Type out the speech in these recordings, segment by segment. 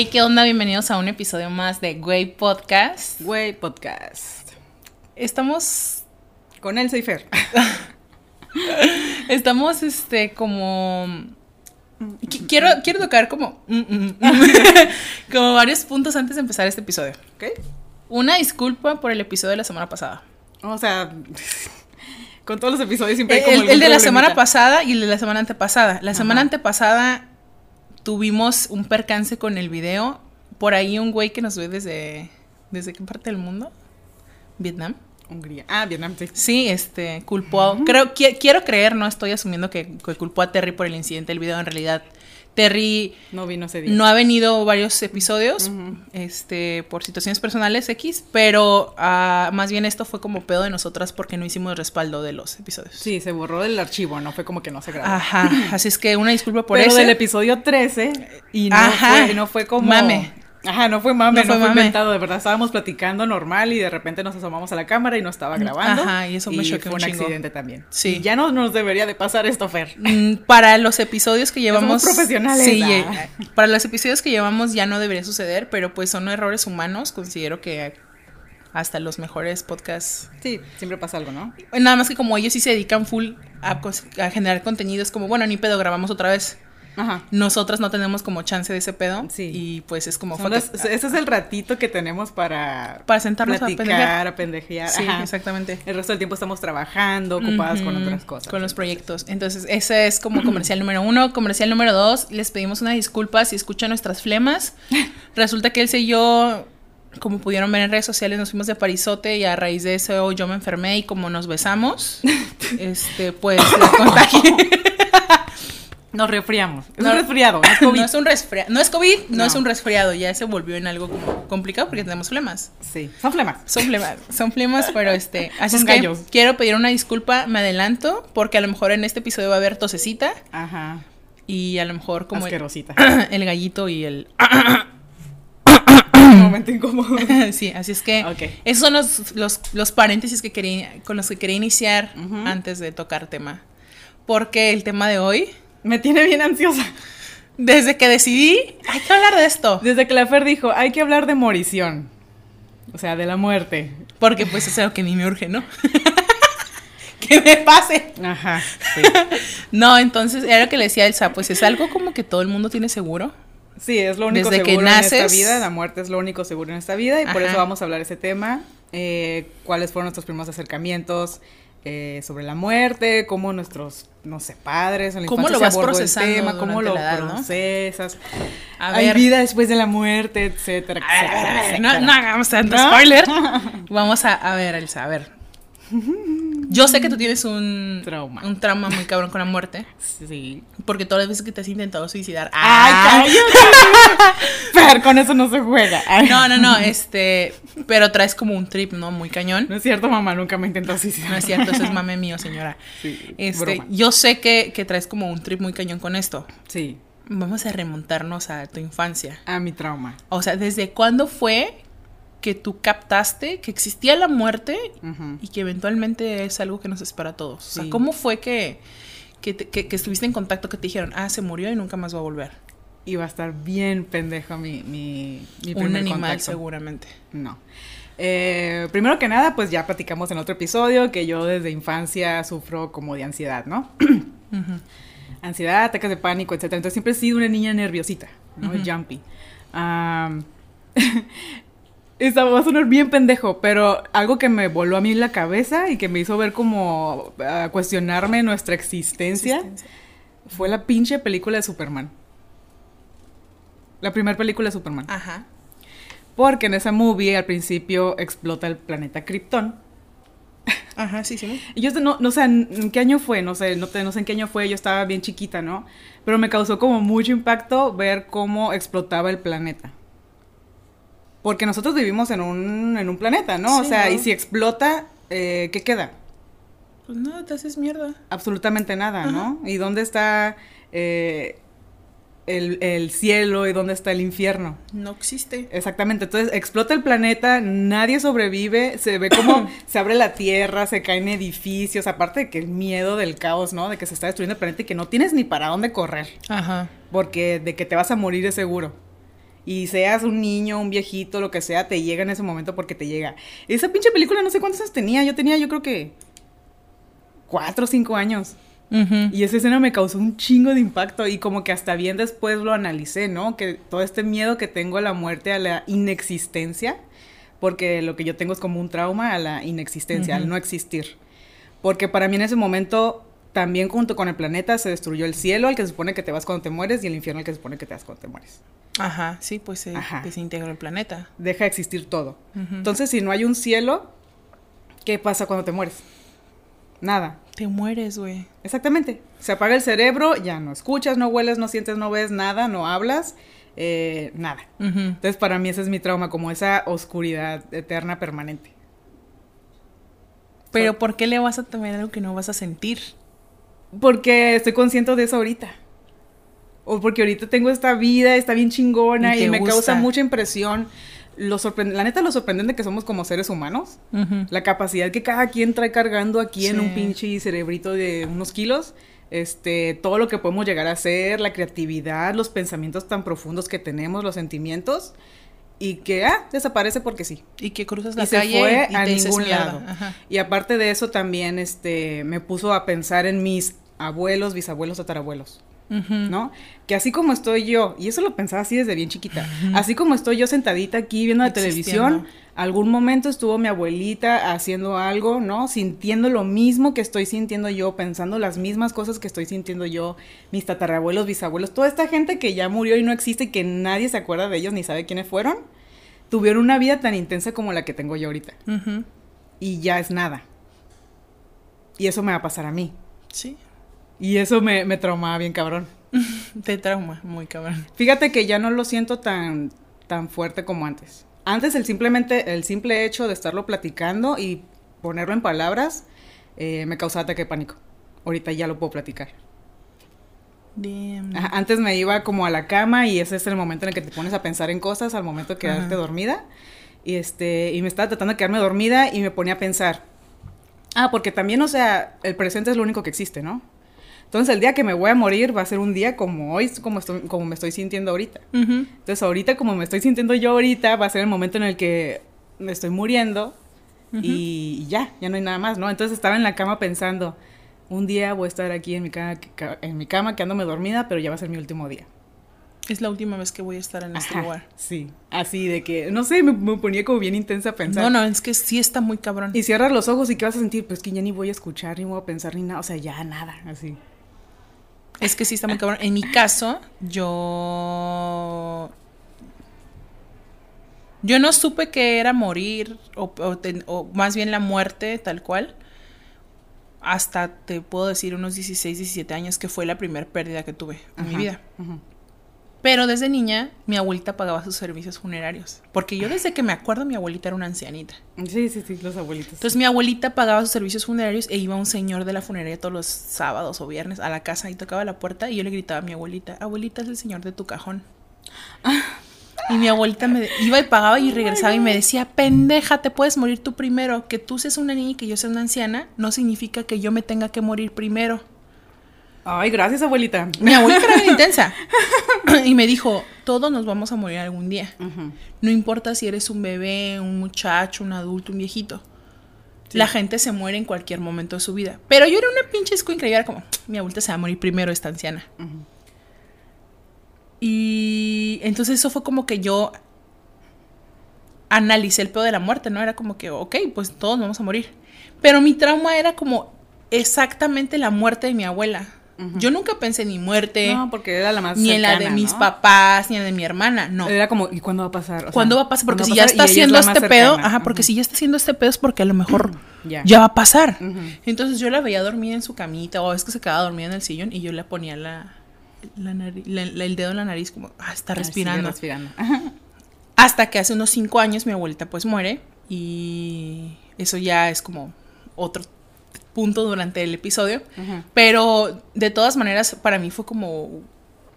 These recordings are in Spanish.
Hey, ¿qué onda? Bienvenidos a un episodio más de Güey Podcast. Güey Podcast. Estamos. Con Elsa y Fer. Estamos, este, como. Qu- Quiero, quiero tocar como. como varios puntos antes de empezar este episodio. ¿Ok? Una disculpa por el episodio de la semana pasada. O sea, con todos los episodios siempre hay como El, de la semana pasada y el de la semana antepasada. La semana Ajá. antepasada tuvimos un percance con el video. Por ahí un güey que nos ve desde. ¿Desde qué parte del mundo? Vietnam. Hungría. Ah, Vietnam, sí. Sí, este, culpó, creo, qui- quiero creer, no estoy asumiendo que, que culpó a Terry por el incidente del video, en realidad Terry No vino ese día. no ha venido varios episodios, este, por situaciones personales X, pero ah, más bien esto fue como pedo de nosotras porque no hicimos respaldo de los episodios. Sí, se borró del archivo, no fue como que no se grabó. Ajá, así es que una disculpa por Pero eso. del episodio 13 y no Ajá. fue, no fue como Mame. Ajá, no fue mame, No no, fue mame. inventado, de verdad estábamos platicando normal y de repente nos asomamos a la cámara y no estaba grabando. Ajá, y eso me choqueó fue un chingo. accidente también. Sí. Y ya no nos debería de pasar esto, Fer. Mm, Para los episodios que llevamos. somos profesionales, Sí, ah. eh, para los episodios que llevamos ya no debería suceder, pero pues son errores humanos. Considero que hasta los mejores podcasts. Sí, siempre pasa algo, ¿no? Nada más que como ellos sí se dedican full a, a generar contenido, es como, bueno, ni pedo, grabamos otra vez. Ajá. Nosotras no tenemos como chance de ese pedo. Sí. Y pues es como. Las- ese es el ratito que tenemos para, Para sentarnos a platicar, pendejear. a pendejear. Sí, Ajá. exactamente. El resto del tiempo estamos trabajando, ocupadas con otras cosas. Con los proyectos. Entonces, ese es como comercial número uno. Comercial número dos, les pedimos una disculpa si escuchan nuestras flemas. Resulta que él y yo, como pudieron ver en redes sociales, nos fuimos de Parisote y a raíz de eso yo me enfermé y como nos besamos, este, pues la contagié. Nos resfriamos. Es No, un resfriado, no es COVID. No es un resfriado, no es COVID, no, No. es un resfriado, ya se volvió en algo como complicado porque tenemos flemas. Sí, son flemas. Son flemas, son flemas, pero este, así Son es que quiero pedir una disculpa, me adelanto, porque a lo mejor en este episodio va a haber tosecita Ajá. y a lo mejor como el, Asquerosita. el gallito y el Un momento incómodo. sí, así es que Ok. esos son los, los, los paréntesis que quería, con los que quería iniciar antes de tocar tema. Porque el tema de hoy, Me tiene bien ansiosa. desde que decidí, hay que hablar de esto. Desde que la Fer dijo, hay que hablar de morición. O sea, de la muerte. Porque pues es algo que a mí me urge, ¿no? que me pase. Ajá. Sí. No, entonces era lo que le decía Elsa, pues es algo como que todo el mundo tiene seguro. Sí, es lo único Desde que seguro en esta naces. vida. La muerte es lo único seguro en esta vida. Y por eso vamos a hablar de ese tema. Eh, ¿Cuáles fueron nuestros primeros acercamientos eh, sobre la muerte? ¿Cómo nuestros, no sé, padres en la ¿Cómo lo vas abordó el procesando tema? ¿Cómo lo no? procesas? A Hay vida después de la muerte, etcétera, A ver, etcétera, a ver, etcétera. no, no hagamos tanto ¿No? spoiler. Vamos a, a ver, Elsa, a ver. Yo sé que tú tienes un Trauma. un trauma muy cabrón con la muerte. Sí. Porque todas las veces que te has intentado suicidar. ¡Ay, ¡Ah! cállate! Fer, con eso no se juega. Ay. No, no, no, este. Pero traes como un trip, ¿no? Muy cañón. No es cierto, mamá, nunca me intentó suicidar. No es cierto, eso es mame mío, señora. Sí, Este, broma. yo sé que, que traes como un trip muy cañón con esto. Sí, Vamos a remontarnos a tu infancia. a mi trauma. O sea, ¿desde cuándo fue que tú captaste que existía la muerte y que eventualmente es algo que nos espera a todos? O sea. ¿cómo fue que, que, te- que- que estuviste en contacto, que te dijeron, ah, se murió y nunca más va a volver? Iba a estar bien pendejo mi, mi, mi Un animal, contacto. seguramente. No. Eh, primero que nada, pues ya platicamos en otro episodio que yo desde infancia sufro como de ansiedad, ¿no? Ansiedad, ataques de pánico, etc. Entonces siempre he sido una niña nerviosita, ¿no? Jumpy. Esta va a sonar bien pendejo, pero algo que me voló a mí la cabeza y que me hizo ver como cuestionarme nuestra existencia fue la pinche película de Superman. La primera película de Superman. Ajá. Porque en esa movie al principio explota el planeta Krypton. Ajá, sí, sí. Y yo no, no sé en qué año fue, no sé, no, te- no sé en qué año fue, yo estaba bien chiquita, ¿no? Pero me causó como mucho impacto ver cómo explotaba el planeta. Porque nosotros vivimos en un, en un planeta, ¿no? o sea, ¿no? y si explota, eh, ¿qué queda? Pues no, te haces mierda. Absolutamente nada, ¿no? ¿Y dónde está eh, el, el cielo y dónde está el infierno? No existe. Exactamente, entonces explota el planeta, nadie sobrevive, se ve como se abre la tierra, se caen edificios, aparte de que el miedo del caos, ¿no? De que se está destruyendo el planeta y que no tienes ni para dónde correr, Ajá. porque de que te vas a morir es seguro. Y seas un niño, un viejito, lo que sea, te llega en ese momento porque te llega. Esa pinche película no sé cuántos años tenía. Yo tenía, yo creo que cuatro o cinco años. Y esa escena me causó un chingo de impacto y como que hasta bien después lo analicé, ¿no? Que todo este miedo que tengo a la muerte, a la inexistencia, porque lo que yo tengo es como un trauma a la inexistencia, al no existir. Porque para mí en ese momento también junto con el planeta se destruyó el cielo, al que se supone que te vas cuando te mueres, y el infierno al que se supone que te vas cuando te mueres. Ajá, sí, pues se, se integró el planeta. Deja de existir todo. Entonces, si no hay un cielo, ¿qué pasa cuando te mueres? Nada. Te mueres, güey. Exactamente. Se apaga el cerebro, ya no escuchas, no hueles, no sientes, no ves nada, no hablas, eh, nada. Entonces, para mí ese es mi trauma, como esa oscuridad eterna permanente. Pero, ¿por qué le vas a temer algo que no vas a sentir? Porque estoy consciente de eso ahorita. O porque ahorita tengo esta vida, está bien chingona y, me causa mucha impresión. Lo la neta lo sorprendente que somos como seres humanos, la capacidad que cada quien trae cargando aquí en un pinche cerebrito de unos kilos, este, todo lo que podemos llegar a hacer, la creatividad, los pensamientos tan profundos que tenemos, los sentimientos, y que, ah, desaparece porque sí. Y que cruzas la calle se fue a ningún lado. Y aparte de eso también, este, me puso a pensar en mis abuelos, bisabuelos, tatarabuelos. ¿No? Que así como estoy yo, y eso lo pensaba así desde bien chiquita, así como estoy yo sentadita aquí viendo la televisión, algún momento estuvo mi abuelita haciendo algo, ¿no? Sintiendo lo mismo que estoy sintiendo yo, pensando las mismas cosas que estoy sintiendo yo, mis tatarabuelos, bisabuelos, toda esta gente que ya murió y no existe y que nadie se acuerda de ellos ni sabe quiénes fueron, tuvieron una vida tan intensa como la que tengo yo ahorita. Y ya es nada. Y eso me va a pasar a mí. Sí. Y eso me, me traumaba bien cabrón. Te trauma, muy cabrón. Fíjate que ya no lo siento tan, tan fuerte como antes. Antes el simplemente, el simple hecho de estarlo platicando y ponerlo en palabras eh, me causaba ataque de pánico. Ahorita ya lo puedo platicar. antes me iba como a la cama y ese es el momento en el que te pones a pensar en cosas al momento de quedarte dormida. Y este, y me estaba tratando de quedarme dormida y me ponía a pensar. Ah, porque también, o sea, el presente es lo único que existe, ¿no? Entonces el día que me voy a morir va a ser un día como hoy, como, estoy, como me estoy sintiendo ahorita. Entonces ahorita como me estoy sintiendo yo ahorita, va a ser el momento en el que me estoy muriendo y, ya, ya no hay nada más, ¿no? Entonces estaba en la cama pensando, un día voy a estar aquí en mi cama, en mi cama quedándome dormida, pero ya va a ser mi último día. Es la última vez que voy a estar en este lugar. Sí, así de que, no sé, me, me, ponía como bien intensa a pensar. No, no, es que sí está muy cabrón. Y cierras los ojos y ¿qué vas a sentir? Pues que ya ni voy a escuchar, ni voy a pensar, ni nada, o sea, ya nada, así. Es que sí está muy cabrón. En mi caso, yo. Yo no supe que era morir, o, más bien la muerte, tal cual. Hasta te puedo decir unos 16, 17 años, que fue la primera pérdida que tuve en mi vida. Pero desde niña, mi abuelita pagaba sus servicios funerarios. Porque yo desde que me acuerdo, mi abuelita era una ancianita. Sí, sí, sí, los abuelitos. Entonces mi abuelita pagaba sus servicios funerarios e iba un señor de la funeraria todos los sábados o viernes a la casa y tocaba la puerta y yo le gritaba a mi abuelita, abuelita es el señor de tu cajón. Y mi abuelita me iba y pagaba y regresaba y me decía, pendeja, te puedes morir tú primero. Que tú seas una niña y que yo sea una anciana no significa que yo me tenga que morir primero. Ay, gracias, abuelita. Mi abuelita era muy intensa. y me dijo, todos nos vamos a morir algún día. No importa si eres un bebé, un muchacho, un adulto, un viejito. La gente se muere en cualquier momento de su vida. Pero yo era una pinche escuincla era como, mi abuelita se va a morir primero, esta anciana. Y entonces eso fue como que yo analicé el pedo de la muerte, ¿no? Era como que, ok, pues todos vamos a morir. Pero mi trauma era como exactamente la muerte de mi abuela. Yo nunca pensé ni muerte. No, porque era la más Ni en la de mis papás, ni en la de mi hermana, no. Era como, ¿y cuándo va a pasar? ¿Cuándo va a pasar? Porque si ya está haciendo este pedo, ajá, porque si ya está haciendo este pedo es porque a lo mejor ya. va a pasar. Entonces yo la veía dormida en su camita, o es que se quedaba dormida en el sillón y yo le ponía la, el dedo en la nariz como, ah, está respirando. respirando. Hasta que hace unos cinco años mi abuelita pues muere y eso ya es como otro punto durante el episodio. Pero de todas maneras, para mí fue como,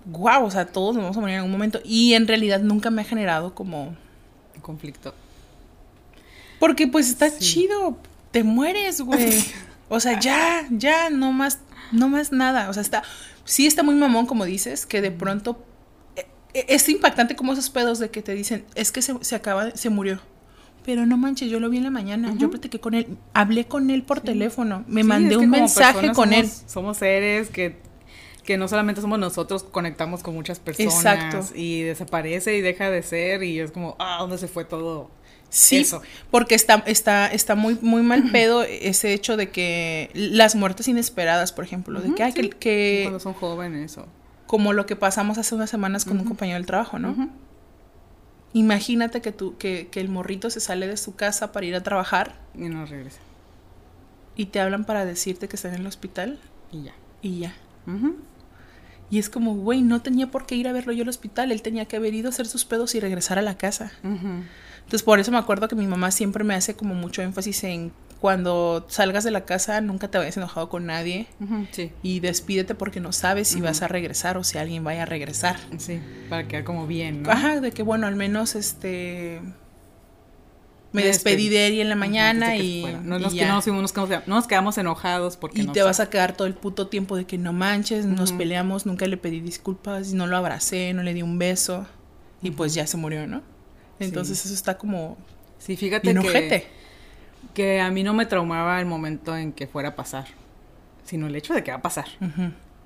wow, o sea, todos nos vamos a morir en algún momento. Y en realidad nunca me ha generado como... Conflicto. Porque pues está chido, te mueres, güey. O sea, ya, ya, no más, no más nada. O sea, está, sí está muy mamón, como dices, que de pronto e- es impactante como esos pedos de que te dicen, es que se, se acaba, se murió. Pero no manches, yo lo vi en la mañana, yo platiqué con él, hablé con él por teléfono, me Sí, mandé es que un mensaje con él. somos- seres que, que no solamente somos nosotros, conectamos con muchas personas. Exacto. Y desaparece y deja de ser y es como, ah, ¿dónde se fue todo? Sí, Eso. porque está, está, está muy, muy mal pedo ese hecho de que las muertes inesperadas, por ejemplo, de que, ay, que, que- Cuando son jóvenes o... como lo que pasamos hace unas semanas con un compañero del trabajo, ¿no? Imagínate que tú, que, que el morrito se sale de su casa para ir a trabajar Y no regresa. y te hablan para decirte que está en el hospital Y ya. y ya. Y es como, güey, no tenía por qué ir a verlo yo al hospital, él tenía que haber ido a hacer sus pedos y regresar a la casa. Entonces, por eso me acuerdo que mi mamá siempre me hace como mucho énfasis en cuando salgas de la casa, nunca te vayas enojado con nadie Sí, y despídete porque no sabes si vas a regresar o si alguien vaya a regresar. sí, para quedar como bien, ¿no? Ajá, de que bueno, al menos este me Me despedí de él y en la mañana y. No, y nos, no quedamos, no nos quedamos enojados porque y no te vas a quedar todo el puto tiempo de que no manches, nos peleamos, nunca le pedí disculpas, no lo abracé, no le di un beso y pues ya se murió, ¿no? Entonces Sí. eso está como Sí, fíjate bien que. Que a mí no me traumaba el momento en que fuera a pasar, sino el hecho de que va a pasar.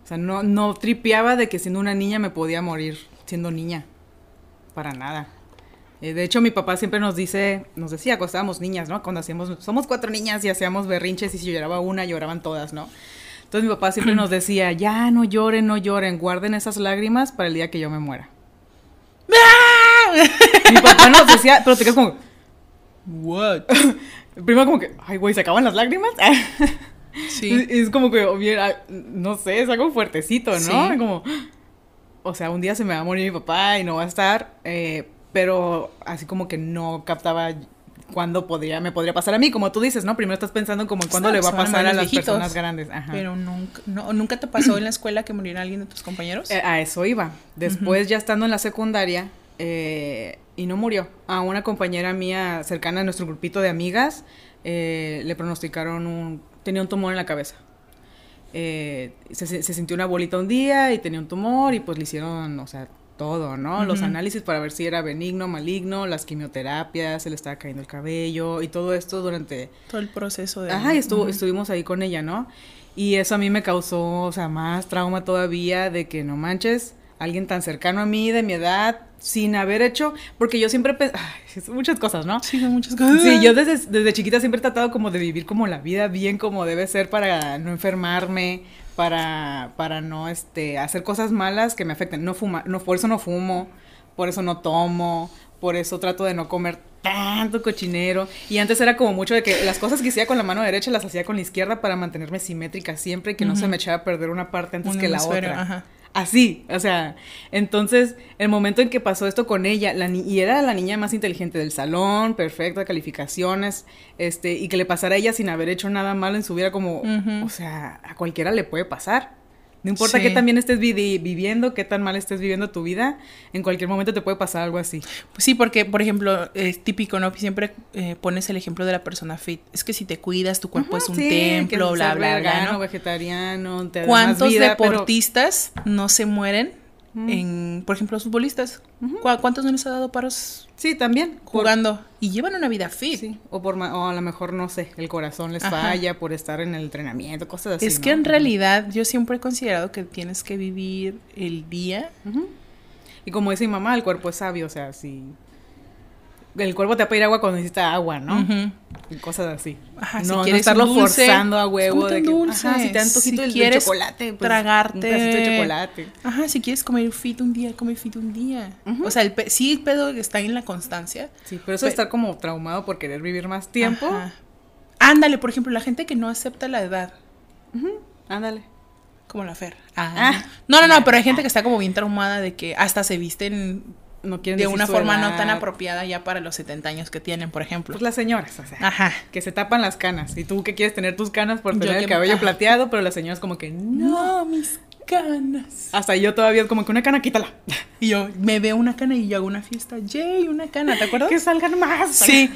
O sea, no, no tripeaba de que siendo una niña me podía morir siendo niña. Para nada. Eh, de hecho, mi papá siempre nos dice, nos decía cuando estábamos niñas, ¿no? Cuando hacíamos, somos cuatro niñas y hacíamos berrinches y si lloraba una, lloraban todas, ¿no? Entonces mi papá siempre nos decía, ya no lloren, no lloren, guarden esas lágrimas para el día que yo me muera. mi papá nos decía, pero te quedas como, What? primero como que, ay, güey, ¿se acaban las lágrimas? Sí. Es, como que, ah, no sé, es algo fuertecito, ¿no? Sí. Como, o sea, un día se me va a morir mi papá y no va a estar, eh, pero así como que no captaba cuándo podría, me podría pasar a mí, como tú dices, ¿no? Primero estás pensando como en cuándo le va a van a pasar a las viejitos. personas grandes. Ajá. Pero nunca, no, ¿nunca te pasó en la escuela que muriera alguien de tus compañeros? Eh, a eso iba. Después, ya estando en la secundaria, eh, y no murió. A una compañera mía cercana a nuestro grupito de amigas, eh, le pronosticaron un... tenía un tumor en la cabeza. Eh, se, se sintió una bolita un día y tenía un tumor y pues le hicieron, o sea, todo, ¿no? Los Ujú. análisis para ver si era benigno, maligno, las quimioterapias, se le estaba cayendo el cabello y todo esto durante Todo el proceso de... Ajá, y estuvo, Ujú. estuvimos ahí con ella, ¿no? Y eso a mí me causó, o sea, más trauma todavía de que no manches, alguien tan cercano a mí, de mi edad, sin haber hecho, porque yo siempre, ay, muchas cosas, ¿no? Sí, son muchas cosas. Sí, yo desde, desde chiquita siempre he tratado como de vivir como la vida bien como debe ser para no enfermarme, para, para no este, hacer cosas malas que me afecten. No fuma, no, por eso no fumo, por eso no tomo, por eso trato de no comer tanto cochinero. Y antes era como mucho de que las cosas que hacía con la mano derecha las hacía con la izquierda para mantenerme simétrica siempre y que no se me echara a perder una parte antes que la otra. ajá. Así, o sea, entonces el momento en que pasó esto con ella, la ni- y era la niña más inteligente del salón, perfecta calificaciones, este, y que le pasara a ella sin haber hecho nada malo en su vida, como, o sea, a cualquiera le puede pasar. No importa Sí. qué tan bien estés viviendo, qué tan mal estés viviendo tu vida, en cualquier momento te puede pasar algo así. Pues sí, porque, por ejemplo, es típico, ¿no? Siempre eh, pones el ejemplo de la persona fit. Es que si te cuidas, tu cuerpo es un Sí, templo, bla, bla, bla, vegetariano, te da más ¿Cuántos pero- deportistas no se mueren Mm. en, por ejemplo, los futbolistas? ¿Cu- ¿Cuántos no les ha dado paros Sí, también. por- jugando? Y llevan una vida fit. Sí, o, por, ma- o a lo mejor, no sé, el corazón les Ajá. falla por estar en el entrenamiento, cosas así. es ¿no? que en realidad yo siempre he considerado que tienes que vivir el día. Y como dice mi mamá, el cuerpo es sabio, o sea, si... El cuerpo te va a pedir agua cuando necesita agua, ¿no? Y cosas así. Ajá, si no, no quieres estarlo dulce, forzando a huevo de que, dulce. ajá, si te antojito Si quieres chocolate, pues, tragarte un pedacito de chocolate. Ajá, si quieres comer fit un día, come fit un día. O sea, el pe- sí el pedo está en la constancia. Sí, pero eso de Pe- estar como traumado por querer vivir más tiempo. Ajá. Ándale, por ejemplo, la gente que no acepta la edad, Ujú, Ándale. como la Fer. Ah. No, no, no, pero hay gente que está como bien traumada de que hasta se visten No quieren de una forma no tan apropiada ya para los 70 años que tienen, por ejemplo. Pues las señoras, o sea. Ajá. Que se tapan las canas. Y tú que quieres tener tus canas por Yo tener el que- cabello plateado, pero las señoras como que no. No, mis canas. Hasta yo todavía como que una cana, quítala. Y yo me veo una cana y yo hago una fiesta. Yay, una cana, ¿te acuerdas? Que salgan más. Sí.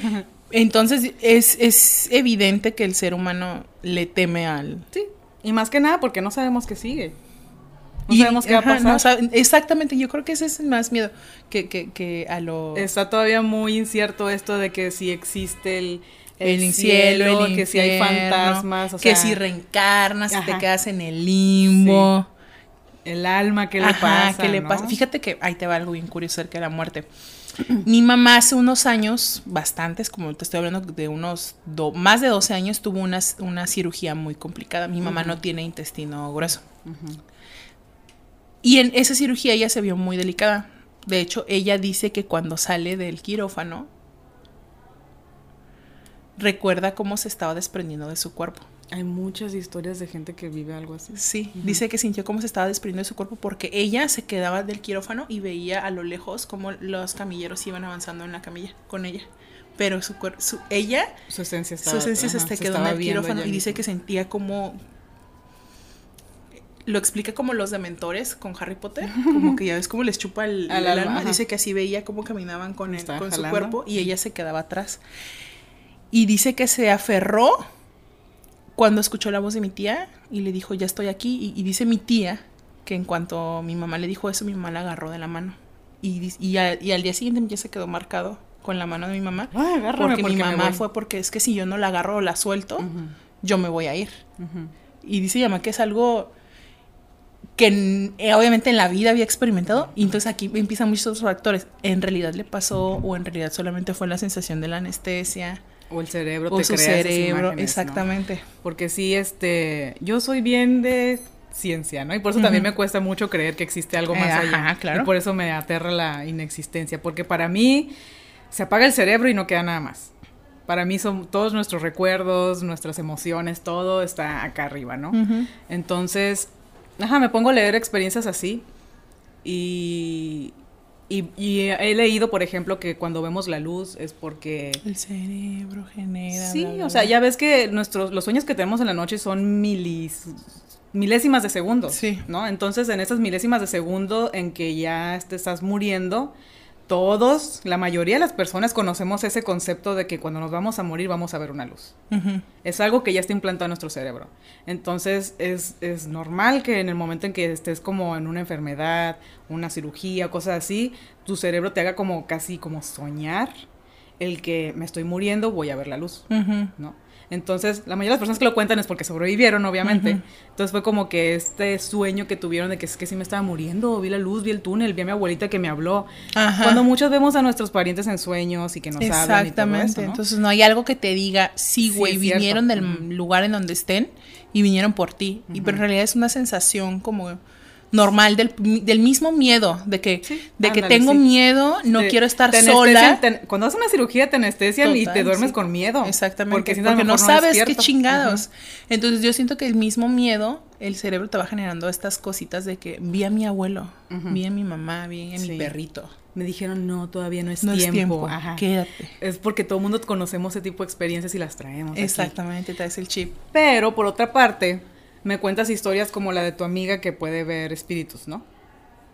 Entonces es, es evidente que el ser humano le teme al... Sí. Y más que nada porque no sabemos qué sigue. No sabemos qué va a ajá, pasar. no exactamente, yo creo que ese es el más miedo que, que, que a lo... Está todavía muy incierto esto de que si existe el, el, cielo, el que si hay fantasmas, o que sea, si reencarnas, y te quedas en el limbo. el alma, ¿qué le Ajá, pasa? ¿qué le no? pasa? Fíjate que ahí te va algo bien curioso acerca de la muerte. Mi mamá hace unos años, bastantes, como te estoy hablando de unos do- más de 12 años, tuvo una, una cirugía muy complicada. Mi mamá no tiene intestino grueso. Y en esa cirugía ella se vio muy delicada. De hecho, ella dice que cuando sale del quirófano, recuerda cómo se estaba desprendiendo de su cuerpo. Hay muchas historias de gente que vive algo así. Sí, dice que sintió cómo se estaba desprendiendo de su cuerpo porque ella se quedaba del quirófano y veía a lo lejos cómo los camilleros iban avanzando en la camilla con ella. Pero su cuerpo, su, ella, Su esencia su estaba, se, quedó en el quirófano y dice que sentía como lo explica como los dementores con Harry Potter, como que ya ves cómo les chupa el, Al el alma. Dice que así veía cómo caminaban con, el, con su cuerpo y ella se quedaba atrás. Y dice que se aferró cuando escuchó la voz de mi tía y le dijo, ya estoy aquí. Y, y dice mi tía que en cuanto mi mamá le dijo eso, mi mamá la agarró de la mano. Y, y, a- y al día siguiente mi tía se quedó marcado con la mano de mi mamá. Agárrame porque, mi porque me mamá fue porque es que si yo no la agarro o la suelto, yo me voy a ir. Y dice mi mamá que es algo que eh, obviamente en la vida había experimentado. Y entonces aquí empiezan muchos factores. En realidad le pasó o en realidad solamente fue la sensación de la anestesia O el cerebro o te su crea esas cerebro. Exactamente. Porque sí, este, yo soy bien de ciencia, ¿no? Y por eso también me cuesta mucho creer que existe algo más Eh, allá. ajá, claro. Y por eso me aterra la inexistencia, porque para mí se apaga el cerebro y no queda nada más. Para mí son todos nuestros recuerdos, nuestras emociones, todo está acá arriba, ¿no? Entonces, ajá, me pongo a leer experiencias así y, y, y he leído, por ejemplo, que cuando vemos la luz es porque... El cerebro genera. Sí, bla, bla, o sea, ya ves que nuestros, los sueños que tenemos en la noche son milis, milésimas de segundo, Sí. ¿no? Entonces, en esas milésimas de segundo en que ya te estás muriendo, todos, la mayoría de las personas conocemos ese concepto de que cuando nos vamos a morir vamos a ver una luz. Es algo que ya está implantado en nuestro cerebro. Entonces es, es normal que en el momento en que estés como en una enfermedad, una cirugía, cosas así, tu cerebro te haga como casi como soñar el que me estoy muriendo, voy a ver la luz. ¿no? Entonces, la mayoría de las personas que lo cuentan es porque sobrevivieron, obviamente. Entonces fue como que este sueño que tuvieron de que es que sí me estaba muriendo, vi la luz, vi el túnel, vi a mi abuelita que me habló. Ajá. Cuando muchos vemos a nuestros parientes en sueños y que nos hablan Exactamente. Entonces no hay algo que te diga, sí, Sí, güey, cierto. vinieron del lugar en donde estén y vinieron por ti. Y pero en realidad es una sensación como normal del, del mismo miedo, de que, Sí, de que tengo sí. miedo, no quiero estar sola. te- cuando haces una cirugía te anestesian y te duermes sí. con miedo. Exactamente. Porque, Porque, no sabes qué chingados. Entonces yo siento que el mismo miedo, el cerebro te va generando estas cositas de que vi a mi abuelo, vi a mi mamá, vi a mi perrito. Me dijeron, no, todavía no es No tiempo. es tiempo, Ajá. quédate. Es porque todo el mundo conocemos ese tipo de experiencias y las traemos. Exactamente, traes el chip. Pero por otra parte, me cuentas historias como la de tu amiga que puede ver espíritus, ¿no?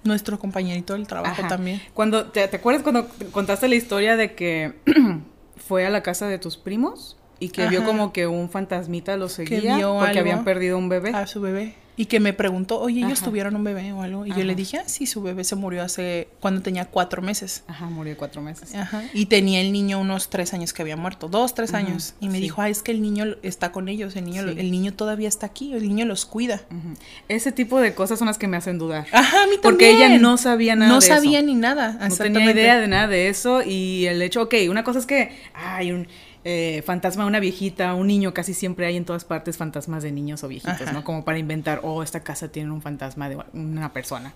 Nuestro compañerito del trabajo Ajá. también. Cuando, ¿te, te acuerdas cuando contaste la historia de que fue a la casa de tus primos y que vio como que un fantasmita lo seguía porque algo. habían perdido un bebé? a su bebé. Y que me preguntó, oye, ellos Ajá. tuvieron un bebé o algo. Y yo Ajá. le dije, ah, sí, su bebé se murió hace, cuando tenía cuatro meses. Ajá, murió cuatro meses. Ajá. Y tenía el niño unos tres años que había muerto, dos, tres años. Y me sí. dijo, ah, es que el niño está con ellos, el niño, Sí. el niño todavía está aquí, el niño los cuida. Ujú. Ese tipo de cosas son las que me hacen dudar. Ajá, a mí también. Porque ella no sabía nada No de sabía eso. ni nada. No tenía idea de nada de eso y el hecho, ok, una cosa es que hay un eh, fantasma de una viejita, un niño, casi siempre hay en todas partes fantasmas de niños o viejitos, Ajá. ¿no? Como para inventar, oh, esta casa tiene un fantasma de una persona.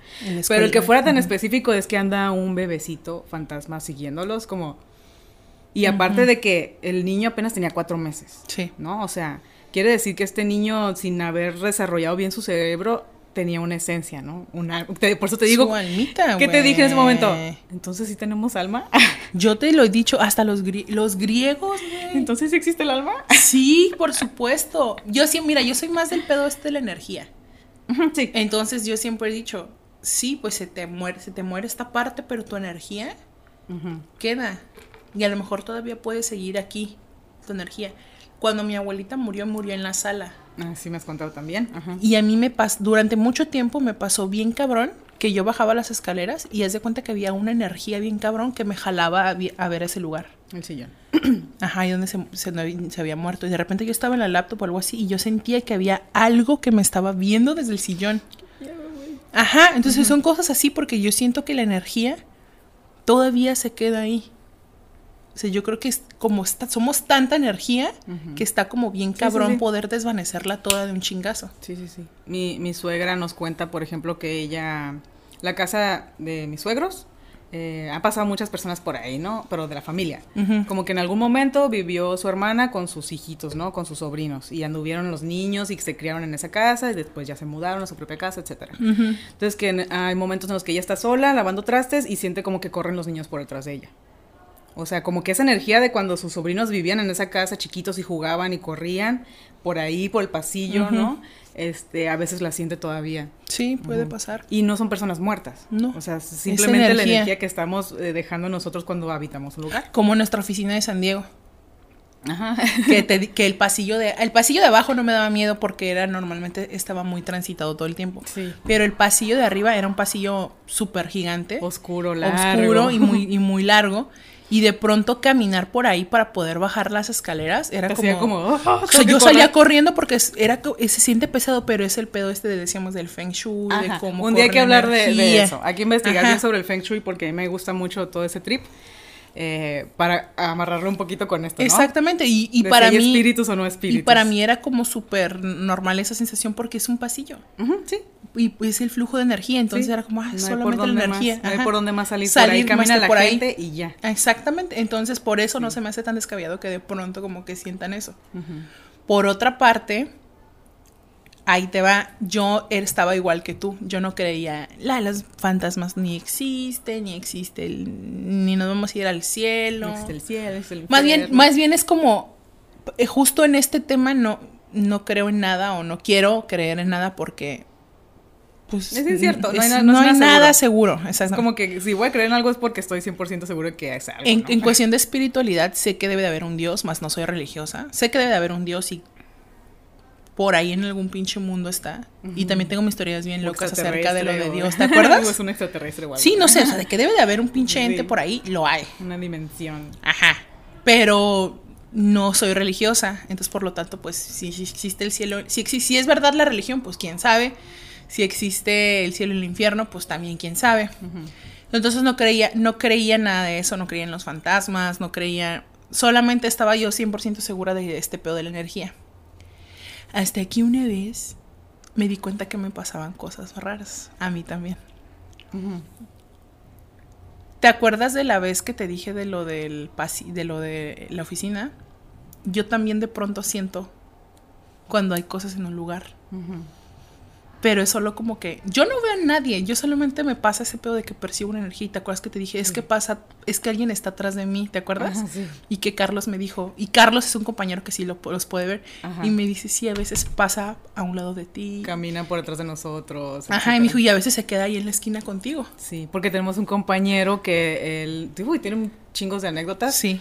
Pero el que fuera tan específico es que anda un bebecito fantasma siguiéndolos, como... Y aparte de que el niño apenas tenía cuatro meses. Sí. ¿no? O sea, quiere decir que este niño, sin haber desarrollado bien su cerebro, tenía una esencia, ¿no? Una, te- por eso te digo, Su almita, ¿qué te dije en ese momento? Entonces sí tenemos alma. Yo te lo he dicho, hasta los, gri- los griegos, güey. Entonces sí existe el alma. Sí, por supuesto. Yo sí, mira, yo soy más del pedo este de la energía. Sí. Entonces yo siempre he dicho, sí, pues se te muere, se te muere esta parte, pero tu energía queda. Y a lo mejor todavía puedes seguir aquí, tu energía. Cuando mi abuelita murió, murió en la sala. Ah, sí me has contado también. Ajá. Y a mí me pasó, durante mucho tiempo me pasó bien cabrón que yo bajaba las escaleras y haz de cuenta que había una energía bien cabrón que me jalaba a, a ver ese lugar. El sillón. Ajá, y donde se había muerto. Y de repente yo estaba en la laptop o algo así y yo sentía que había algo que me estaba viendo desde el sillón. Ajá, entonces son cosas así porque yo siento que la energía todavía se queda ahí. O sea, yo creo que es como está, somos tanta energía que está como bien sí, cabrón sí. poder desvanecerla toda de un chingazo. Sí, sí, sí. Mi, mi suegra nos cuenta, por ejemplo, que ella, la casa de mis suegros, eh, ha pasado muchas personas por ahí, ¿no? Pero de la familia. Como que en algún momento vivió su hermana con sus hijitos, ¿no? Con sus sobrinos. Y anduvieron los niños y se criaron en esa casa y después ya se mudaron a su propia casa, etcétera. Ujú. Entonces que en- hay momentos en los que ella está sola lavando trastes y siente como que corren los niños por detrás de ella. O sea, como que esa energía de cuando sus sobrinos vivían en esa casa chiquitos y jugaban y corrían por ahí, por el pasillo. ¿no? Este, a veces la siente todavía. Sí, puede pasar. Y no son personas muertas. No. O sea, simplemente la energía. que estamos eh, dejando nosotros cuando habitamos un lugar. Como nuestra oficina de San Diego. Ajá. que, te que el pasillo de el pasillo de abajo no me daba miedo porque era normalmente estaba muy transitado todo el tiempo Sí. pero el pasillo de arriba era un pasillo súper gigante Oscuro, largo. oscuro y muy y muy largo y de pronto caminar por ahí para poder bajar las escaleras era Te como, hacía como, "Oh, o sea, tengo que yo salía correr". corriendo porque es- era co- se siente pesado pero es el pedo este de, decíamos del feng shui de cómo Un día hay que la hablar de, de eso. Hay que investigar Ajá. bien sobre el Feng Shui porque a mí me gusta mucho todo ese trip. Eh, para amarrarlo un poquito con esto, ¿no? exactamente y, y De si para hay mí espíritus o no espíritus. y para mí era como súper normal esa sensación porque es un pasillo sí. y es el flujo de energía, entonces Sí. era como, ah, No por solamente la energía. más- no hay por dónde más salir, por Salir ahí más camina la por ahí. y ya. Exactamente, entonces por eso no se me hace tan descabellado que de pronto como que sientan eso. Por otra parte, ahí te va, yo estaba igual que tú, yo no creía, la, los fantasmas ni existen, ni existe, el- ni nos vamos a ir al cielo. Existe el cielo, existe el Más bien, más bien es como, eh, justo en este tema no, no creo en nada o no quiero creer en nada porque... Pues, Es incierto, no hay es- na- no es nada nada seguro. Es exacto. como que si voy a creer en algo es porque estoy 100% seguro de que es algo. En, ¿no? en cuestión de espiritualidad, sé que debe de haber un Dios, más no soy religiosa. Sé que debe de haber un Dios y por ahí en algún pinche mundo está. Y también tengo mis teorías bien locas acerca de lo de Dios. ¿Te acuerdas? es un extraterrestre algo. Sí, no sé, o sea, de que debe de haber un pinche ente Sí. por ahí, lo hay. Una dimensión. Ajá. Pero no soy religiosa, entonces por lo tanto, pues si, si existe el cielo, si, es verdad la religión, pues quién sabe. Si existe el cielo y el infierno, pues también quién sabe. Entonces no creía, no creía nada de eso, no creía en los fantasmas, no creía, solamente estaba yo 100% segura de este pedo de la energía. Hasta que una vez me di cuenta que me pasaban cosas raras, a mí también. ¿Te acuerdas de la vez que te dije de lo del pasi de lo de la oficina? Yo también de pronto siento cuando hay cosas en un lugar. Pero es solo como que yo no veo a nadie, yo solamente me pasa ese pedo de que percibo una energía. ¿Y te acuerdas que te dije? Es que pasa, es que alguien está atrás de mí, ¿te acuerdas? Ajá, sí. Y que Carlos me dijo, y Carlos es un compañero que sí lo, los puede ver, Ajá. y me dice, sí, a veces pasa a un lado de ti. Camina por detrás de nosotros. Ajá, y me dijo, y a veces se queda ahí en la esquina contigo. Sí, porque tenemos un compañero que él, uy, tiene un chingos de anécdotas. Sí.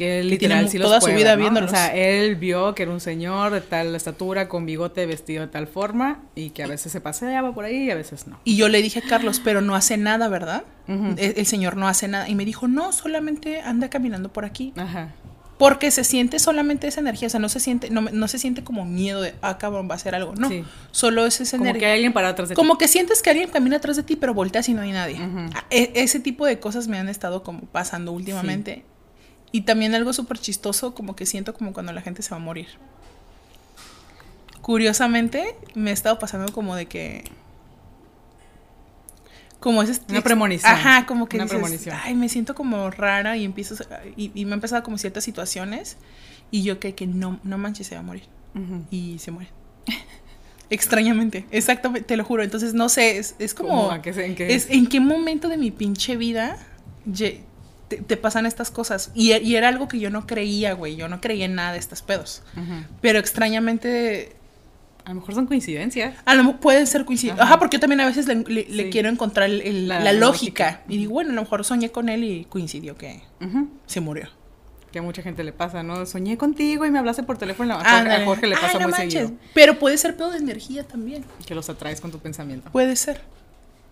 Que él literal sí los toda su vida ¿no? viéndolos. O sea, él vio que era un señor de tal estatura, con bigote, vestido de tal forma, y que a veces se paseaba por ahí y a veces no. Y yo le dije a Carlos, pero no hace nada, ¿verdad? Ujú. el, el señor no hace nada. Y me dijo, no, solamente anda caminando por aquí. Ajá. Porque se siente solamente esa energía, o sea, no se siente, no, no se siente como miedo de, ah, cabrón, va a hacer algo. No, Sí. solo es esa Como que energía. hay alguien parado atrás de ti. Como que sientes que alguien camina atrás de ti, pero volteas y no hay nadie. E- ese tipo de cosas me han estado como pasando últimamente. Y también algo súper chistoso, como que siento como cuando la gente se va a morir. Curiosamente, me ha estado pasando como de que... Como ese... Una premonición. Ajá, como que Una dices, premonición. ay, me siento como rara y empiezo... Y, y me han pasado como ciertas situaciones y yo que, que no, no manches, se va a morir y se muere. Extrañamente, exactamente, te lo juro. Entonces, no sé, es, es como... ¿Cómo? ¿A qué se- en qué? es, ¿En qué momento de mi pinche vida te, te pasan estas cosas? Y, y era algo que yo no creía, güey. Yo no creía en nada de estos pedos. Pero extrañamente... A lo mejor son coincidencias. A lo mejor pueden ser coincidencias. Ajá. Ajá, porque yo también a veces le, le- quiero encontrar el- el- La la, lógica. lógica. Y digo, bueno, a lo mejor soñé con él y coincidió que Ujú. se murió. Que a mucha gente le pasa, ¿no? Soñé contigo y me hablaste por teléfono. A Jorge, a Jorge le pasa Ay, no muy manches. seguido. Pero puede ser pedo de energía también. Que los atraes con tu pensamiento. Puede ser.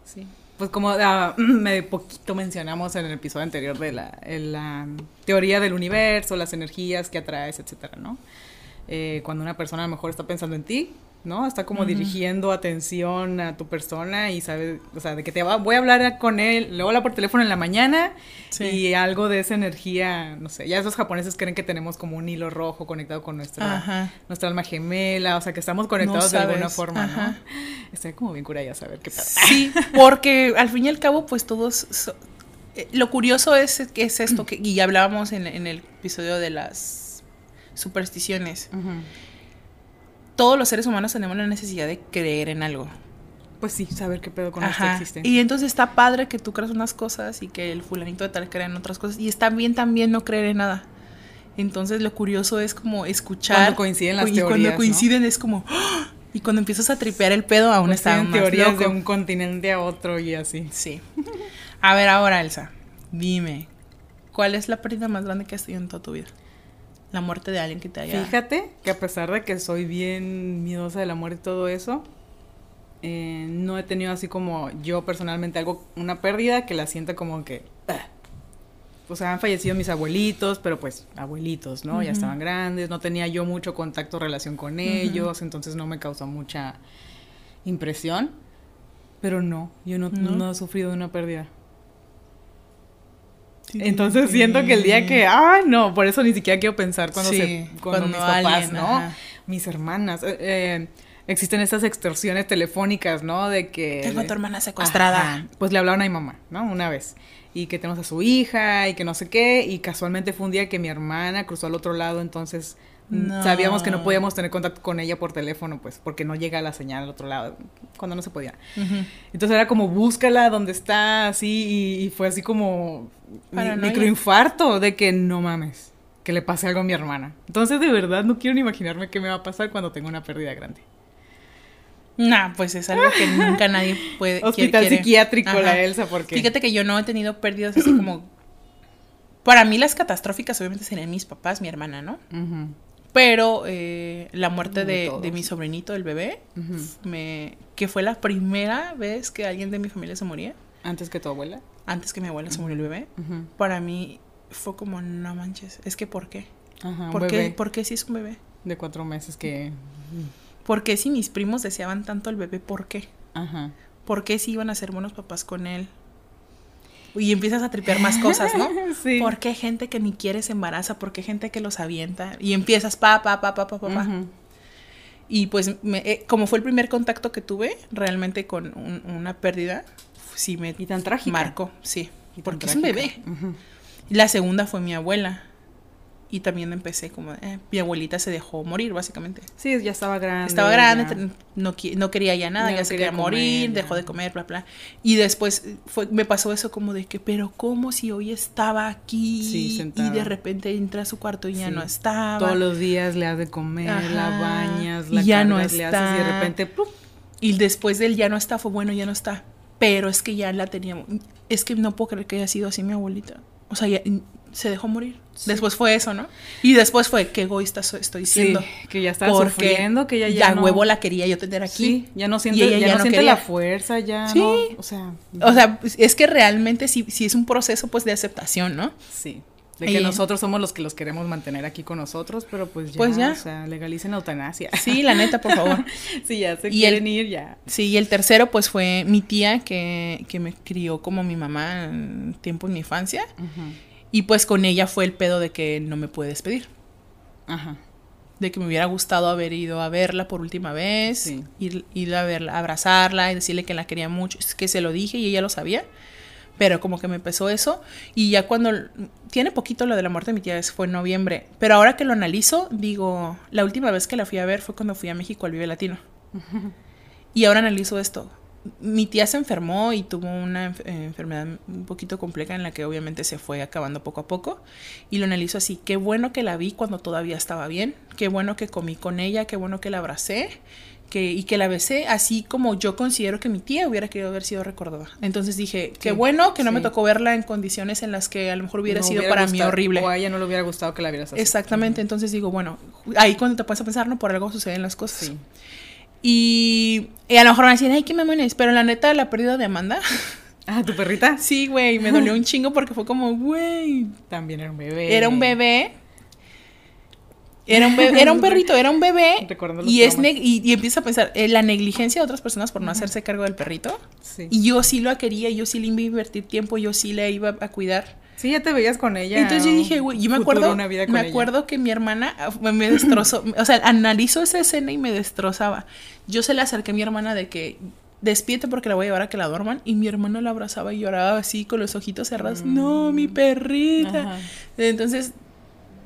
Sí. Pues como ah, me poquito mencionamos en el episodio anterior de la teoría del universo, las energías que atraes, etcétera, ¿no? Eh, cuando una persona a lo mejor está pensando en ti, ¿no? Está como dirigiendo atención a tu persona y sabe, o sea, de que te va, voy a hablar con él, luego habla por teléfono en la mañana Sí. y algo de esa energía, no sé, ya esos japoneses creen que tenemos como un hilo rojo conectado con nuestra, Ajá. nuestra alma gemela, o sea, que estamos conectados de alguna forma, Ajá. ¿no? Estoy como bien curada ya saber qué pasa. Sí, porque al fin y al cabo, pues todos... so- eh, lo curioso es que es esto, que, y ya hablábamos en, en el episodio de las supersticiones. Todos los seres humanos tenemos la necesidad de creer en algo. Pues sí, saber qué pedo con nuestra Ajá. existencia. Y entonces está padre que tú creas unas cosas y que el fulanito de tal crea en otras cosas. Y está bien también no creer en nada. Entonces lo curioso es como escuchar. Cuando coinciden las y teorías, cuando ¿no? coinciden es como. ¡ah! Y cuando empiezas a tripear el pedo, aún Pues está más teorías loco. de un continente a otro y así. Sí. A ver, ahora, Elsa, dime, ¿cuál es la pérdida más grande que has tenido en toda tu vida? La muerte de alguien que te haya... Fíjate que a pesar de que soy bien miedosa de la muerte y todo eso, eh, no he tenido así como yo personalmente algo, una pérdida que la sienta como que... "Ah". O sea, han fallecido mis abuelitos, pero pues abuelitos, ¿no? Ya estaban grandes, no tenía yo mucho contacto, relación con ellos, entonces no me causó mucha impresión. Pero no, yo no, ¿No? no he sufrido de una pérdida. Entonces sí. siento que el día que, ah, no, por eso ni siquiera quiero pensar cuando, Sí, se, cuando, cuando mis papás, alguien, ¿no? ajá. Mis hermanas. eh, eh, existen estas extorsiones telefónicas, ¿no? De que... Tengo a tu hermana secuestrada. Ajá. Pues le hablaron a mi mamá, ¿no? Una vez. Y que tenemos a su hija y que no sé qué. Y casualmente fue un día que mi hermana cruzó al otro lado, entonces No. sabíamos que no podíamos tener contacto con ella por teléfono, pues porque no llega la señal al otro lado, cuando no se podía. Entonces era como búscala donde está, así, y, y fue así como mi- microinfarto de que no mames, que le pase algo a mi hermana. Entonces de verdad no quiero ni imaginarme qué me va a pasar cuando tenga una pérdida grande. Nah, pues es algo que nunca nadie puede... Hospital quiere- psiquiátrico Ajá. la Elsa, porque... Fíjate que yo no he tenido pérdidas así como... Para mí las catastróficas obviamente serían mis papás, mi hermana, ¿no? Ujú, Pero eh, la muerte De mi sobrinito, el bebé, me, que fue la primera vez que alguien de mi familia se moría, Antes que tu abuela. antes que mi abuela se murió el bebé, para mí fue como, no manches, es que ¿por qué? Ajá, ¿Por bebé qué, ¿Por qué si es un bebé? de cuatro meses que... ¿Por qué si mis primos deseaban tanto al bebé? ¿Por qué? Ajá. ¿Por qué si iban a ser buenos papás con él? Y empiezas a tripear más cosas, ¿no? Sí. ¿Por qué gente que ni quiere se embaraza? ¿Por qué gente que los avienta? Y empiezas pa, pa, pa, pa, pa, pa, pa. Ujú. Y pues, me- eh, como fue el primer contacto que tuve realmente con un- una pérdida, sí me Y tan trágica. marcó, sí. Porque es un bebé. Y La segunda fue mi abuela. Y también empecé como, eh, mi abuelita se dejó morir, básicamente. Sí, ya estaba grande. Estaba grande, ya. no, no quería ya nada, Ya ya se quería morir, ya. dejó de comer, bla, bla. Y después eh, fue, me pasó eso como de que, pero ¿cómo si hoy estaba aquí Sí, y de repente entra a su cuarto y ya Sí. no estaba? Todos los días le has de comer, la Ajá. bañas, la Y ya no cargas, le haces y de está. repente ¡plum! Y después del ya no está, fue bueno, ya no está. Pero es que ya la teníamos. Es que no puedo creer que haya sido así mi abuelita. O sea, ya, se dejó morir. Sí. Después fue eso, ¿no? Y después fue, qué egoísta estoy siendo. Sí, que ya estaba sufriendo, que ella ya ya no... huevo la quería yo tener aquí. Sí, ya no siente, ya ya no no siente la fuerza, ya Sí. no, o sea... O sea, pues, es que realmente sí, sí es un proceso pues de aceptación, ¿no? Sí, de que Y- nosotros somos los que los queremos mantener aquí con nosotros, pero pues ya, Pues ya. o sea, legalicen la eutanasia. Sí, la neta, por favor. si ya se Y quieren el- ir, ya. Sí, y el tercero pues fue mi tía que, que me crió como mi mamá en tiempo en mi infancia. Y pues con ella fue el pedo de que no me pude despedir. Ajá. De que me hubiera gustado haber ido a verla por última vez, Sí. ir, ir a verla, abrazarla y decirle que la quería mucho. Es que se lo dije y ella lo sabía, pero como que me empezó eso. Y ya cuando, tiene poquito lo de la muerte de mi tía, fue en noviembre, pero ahora que lo analizo, digo, la última vez que la fui a ver fue cuando fui a México al Vive Latino. Y ahora analizo esto. Mi tía se enfermó y tuvo una eh, enfermedad un poquito compleja en la que obviamente se fue acabando poco a poco. Y lo analizo así, qué bueno que la vi cuando todavía estaba bien, qué bueno que comí con ella, qué bueno que la abracé, que, y que la besé así como yo considero que mi tía hubiera querido haber sido recordada. Entonces dije, qué bueno que no me tocó verla en condiciones en las que a lo mejor hubiera No sido hubiera para mí horrible. O a ella no le hubiera gustado que la vieras así. Exactamente, entonces digo, bueno, ahí cuando te puedes pensar, ¿no? Por algo suceden las cosas. Sí. Y, y a lo mejor van a decir, ay, qué mamones, pero la neta, la pérdida de Amanda, Ah, ¿tu perrita? sí, güey, me dolió un chingo porque fue como, güey, También era un bebé. era un bebé. Era un, bebé, era un perrito, era un bebé. Y, es y, y empieza a pensar en la negligencia de otras personas por no hacerse cargo del perrito. Sí. Y yo sí lo quería, yo sí le iba a invertir tiempo, yo sí le iba a cuidar. Sí, ya te veías con ella. Entonces yo dije, güey, yo me acuerdo, una vida con me ella. acuerdo que mi hermana ah, me, destrozó, o sea, analizó esa escena y me destrozaba. Yo se le acerqué a mi hermana de que despídete porque la voy a llevar a que la duerman y mi hermana la abrazaba y lloraba así con los ojitos cerrados. No, mi perrita. Mm. Ajá. Entonces,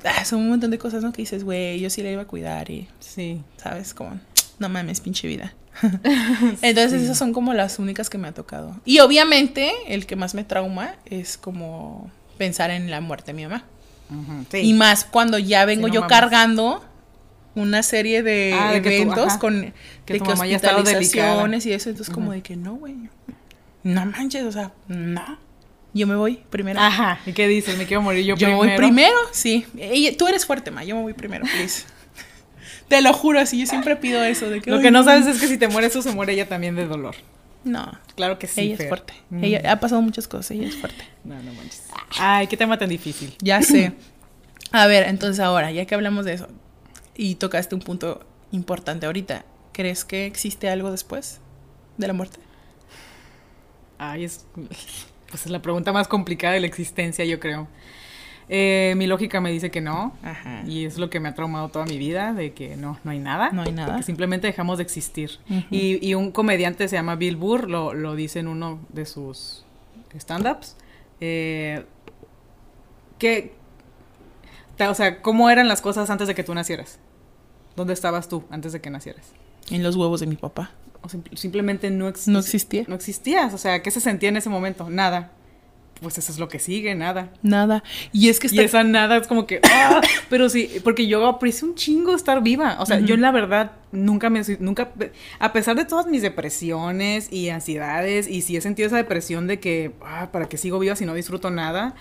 ah, son un montón de cosas, ¿no? Que dices, güey, yo sí la iba a cuidar y, Sí. ¿sabes? Como, no mames, pinche vida. Entonces esas son como las únicas que me ha tocado. Y obviamente el que más me trauma es como pensar en la muerte de mi mamá. Sí. Y más cuando ya vengo Sí, no yo cargando una serie de Ah, de que eventos ajá. con Que de que hospitalizaciones y eso. Entonces como de que no, güey. No manches, o sea, no. Yo me voy primero. Ajá. ¿Y qué dices? Me quiero morir yo, yo me primero. voy primero, sí. Ella- tú eres fuerte, ma. Yo me voy primero, please. Te lo juro, así yo siempre pido eso de que Lo "Ay, que no sabes es que si te mueres tú, se muere ella también de dolor. No, Claro que sí. ella es fuerte. Mm. Ella ha pasado muchas cosas, ella es fuerte. No, no manches. Ay, qué tema tan difícil. Ya sé. A ver, entonces ahora, ya que hablamos de eso y tocaste un punto importante ahorita, ¿crees que existe algo después de la muerte? Ay, es, pues es la pregunta más complicada de la existencia, yo creo. Eh, mi lógica me dice que no. Ajá. Y es lo que me ha traumado toda mi vida, de que no, no hay nada. No hay nada. Que simplemente dejamos de existir. Y, y un comediante se llama Bill Burr, lo, lo dice en uno de sus stand-ups. eh, que, o sea, ¿cómo eran las cosas antes de que tú nacieras? ¿Dónde estabas tú antes de que nacieras? En los huevos de mi papá. O simp- simplemente no, ex- No existía. No existías. O sea, ¿qué se sentía en ese momento? Nada. Pues eso es lo que sigue, nada. Nada. Y es que Y está... esa nada es como que, ¡ah! pero sí, porque yo aprecio un chingo estar viva. O sea, Ujú. yo la verdad nunca me, nunca, a pesar de todas mis depresiones y ansiedades, y si he sentido esa depresión de que, ah, ¿para qué sigo viva si no disfruto nada?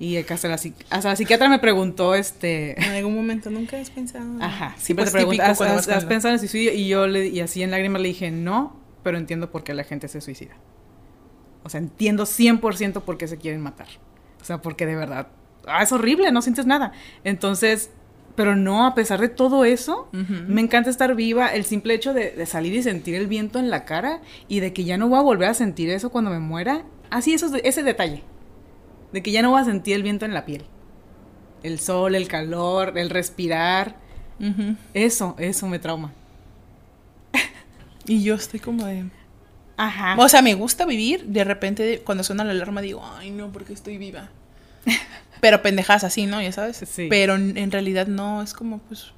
Y hasta la, hasta la psiquiatra me preguntó, este, En algún momento nunca has pensado. ajá, siempre pues, te pregunta, típico ¿has, pensado en el suicidio? Y yo le, y así en lágrimas le dije, no, pero entiendo por qué la gente se suicida. O sea, entiendo 100% por qué se quieren matar. O sea, porque de verdad, ah, es horrible, no sientes nada. Entonces, pero no, a pesar de todo eso, me encanta estar viva. El simple hecho de, de salir y sentir el viento en la cara y de que ya no voy a volver a sentir eso cuando me muera. Así, eso, es- ese detalle. De que ya no voy a sentir el viento en la piel. El sol, el calor, el respirar. Eso, eso me trauma. Y yo estoy como de... Ajá. O sea, me gusta vivir, de repente cuando suena la alarma digo, ay no, porque estoy viva. Pero pendejas así, ¿no? Ya sabes. Sí. Pero en, realidad no, es como pues...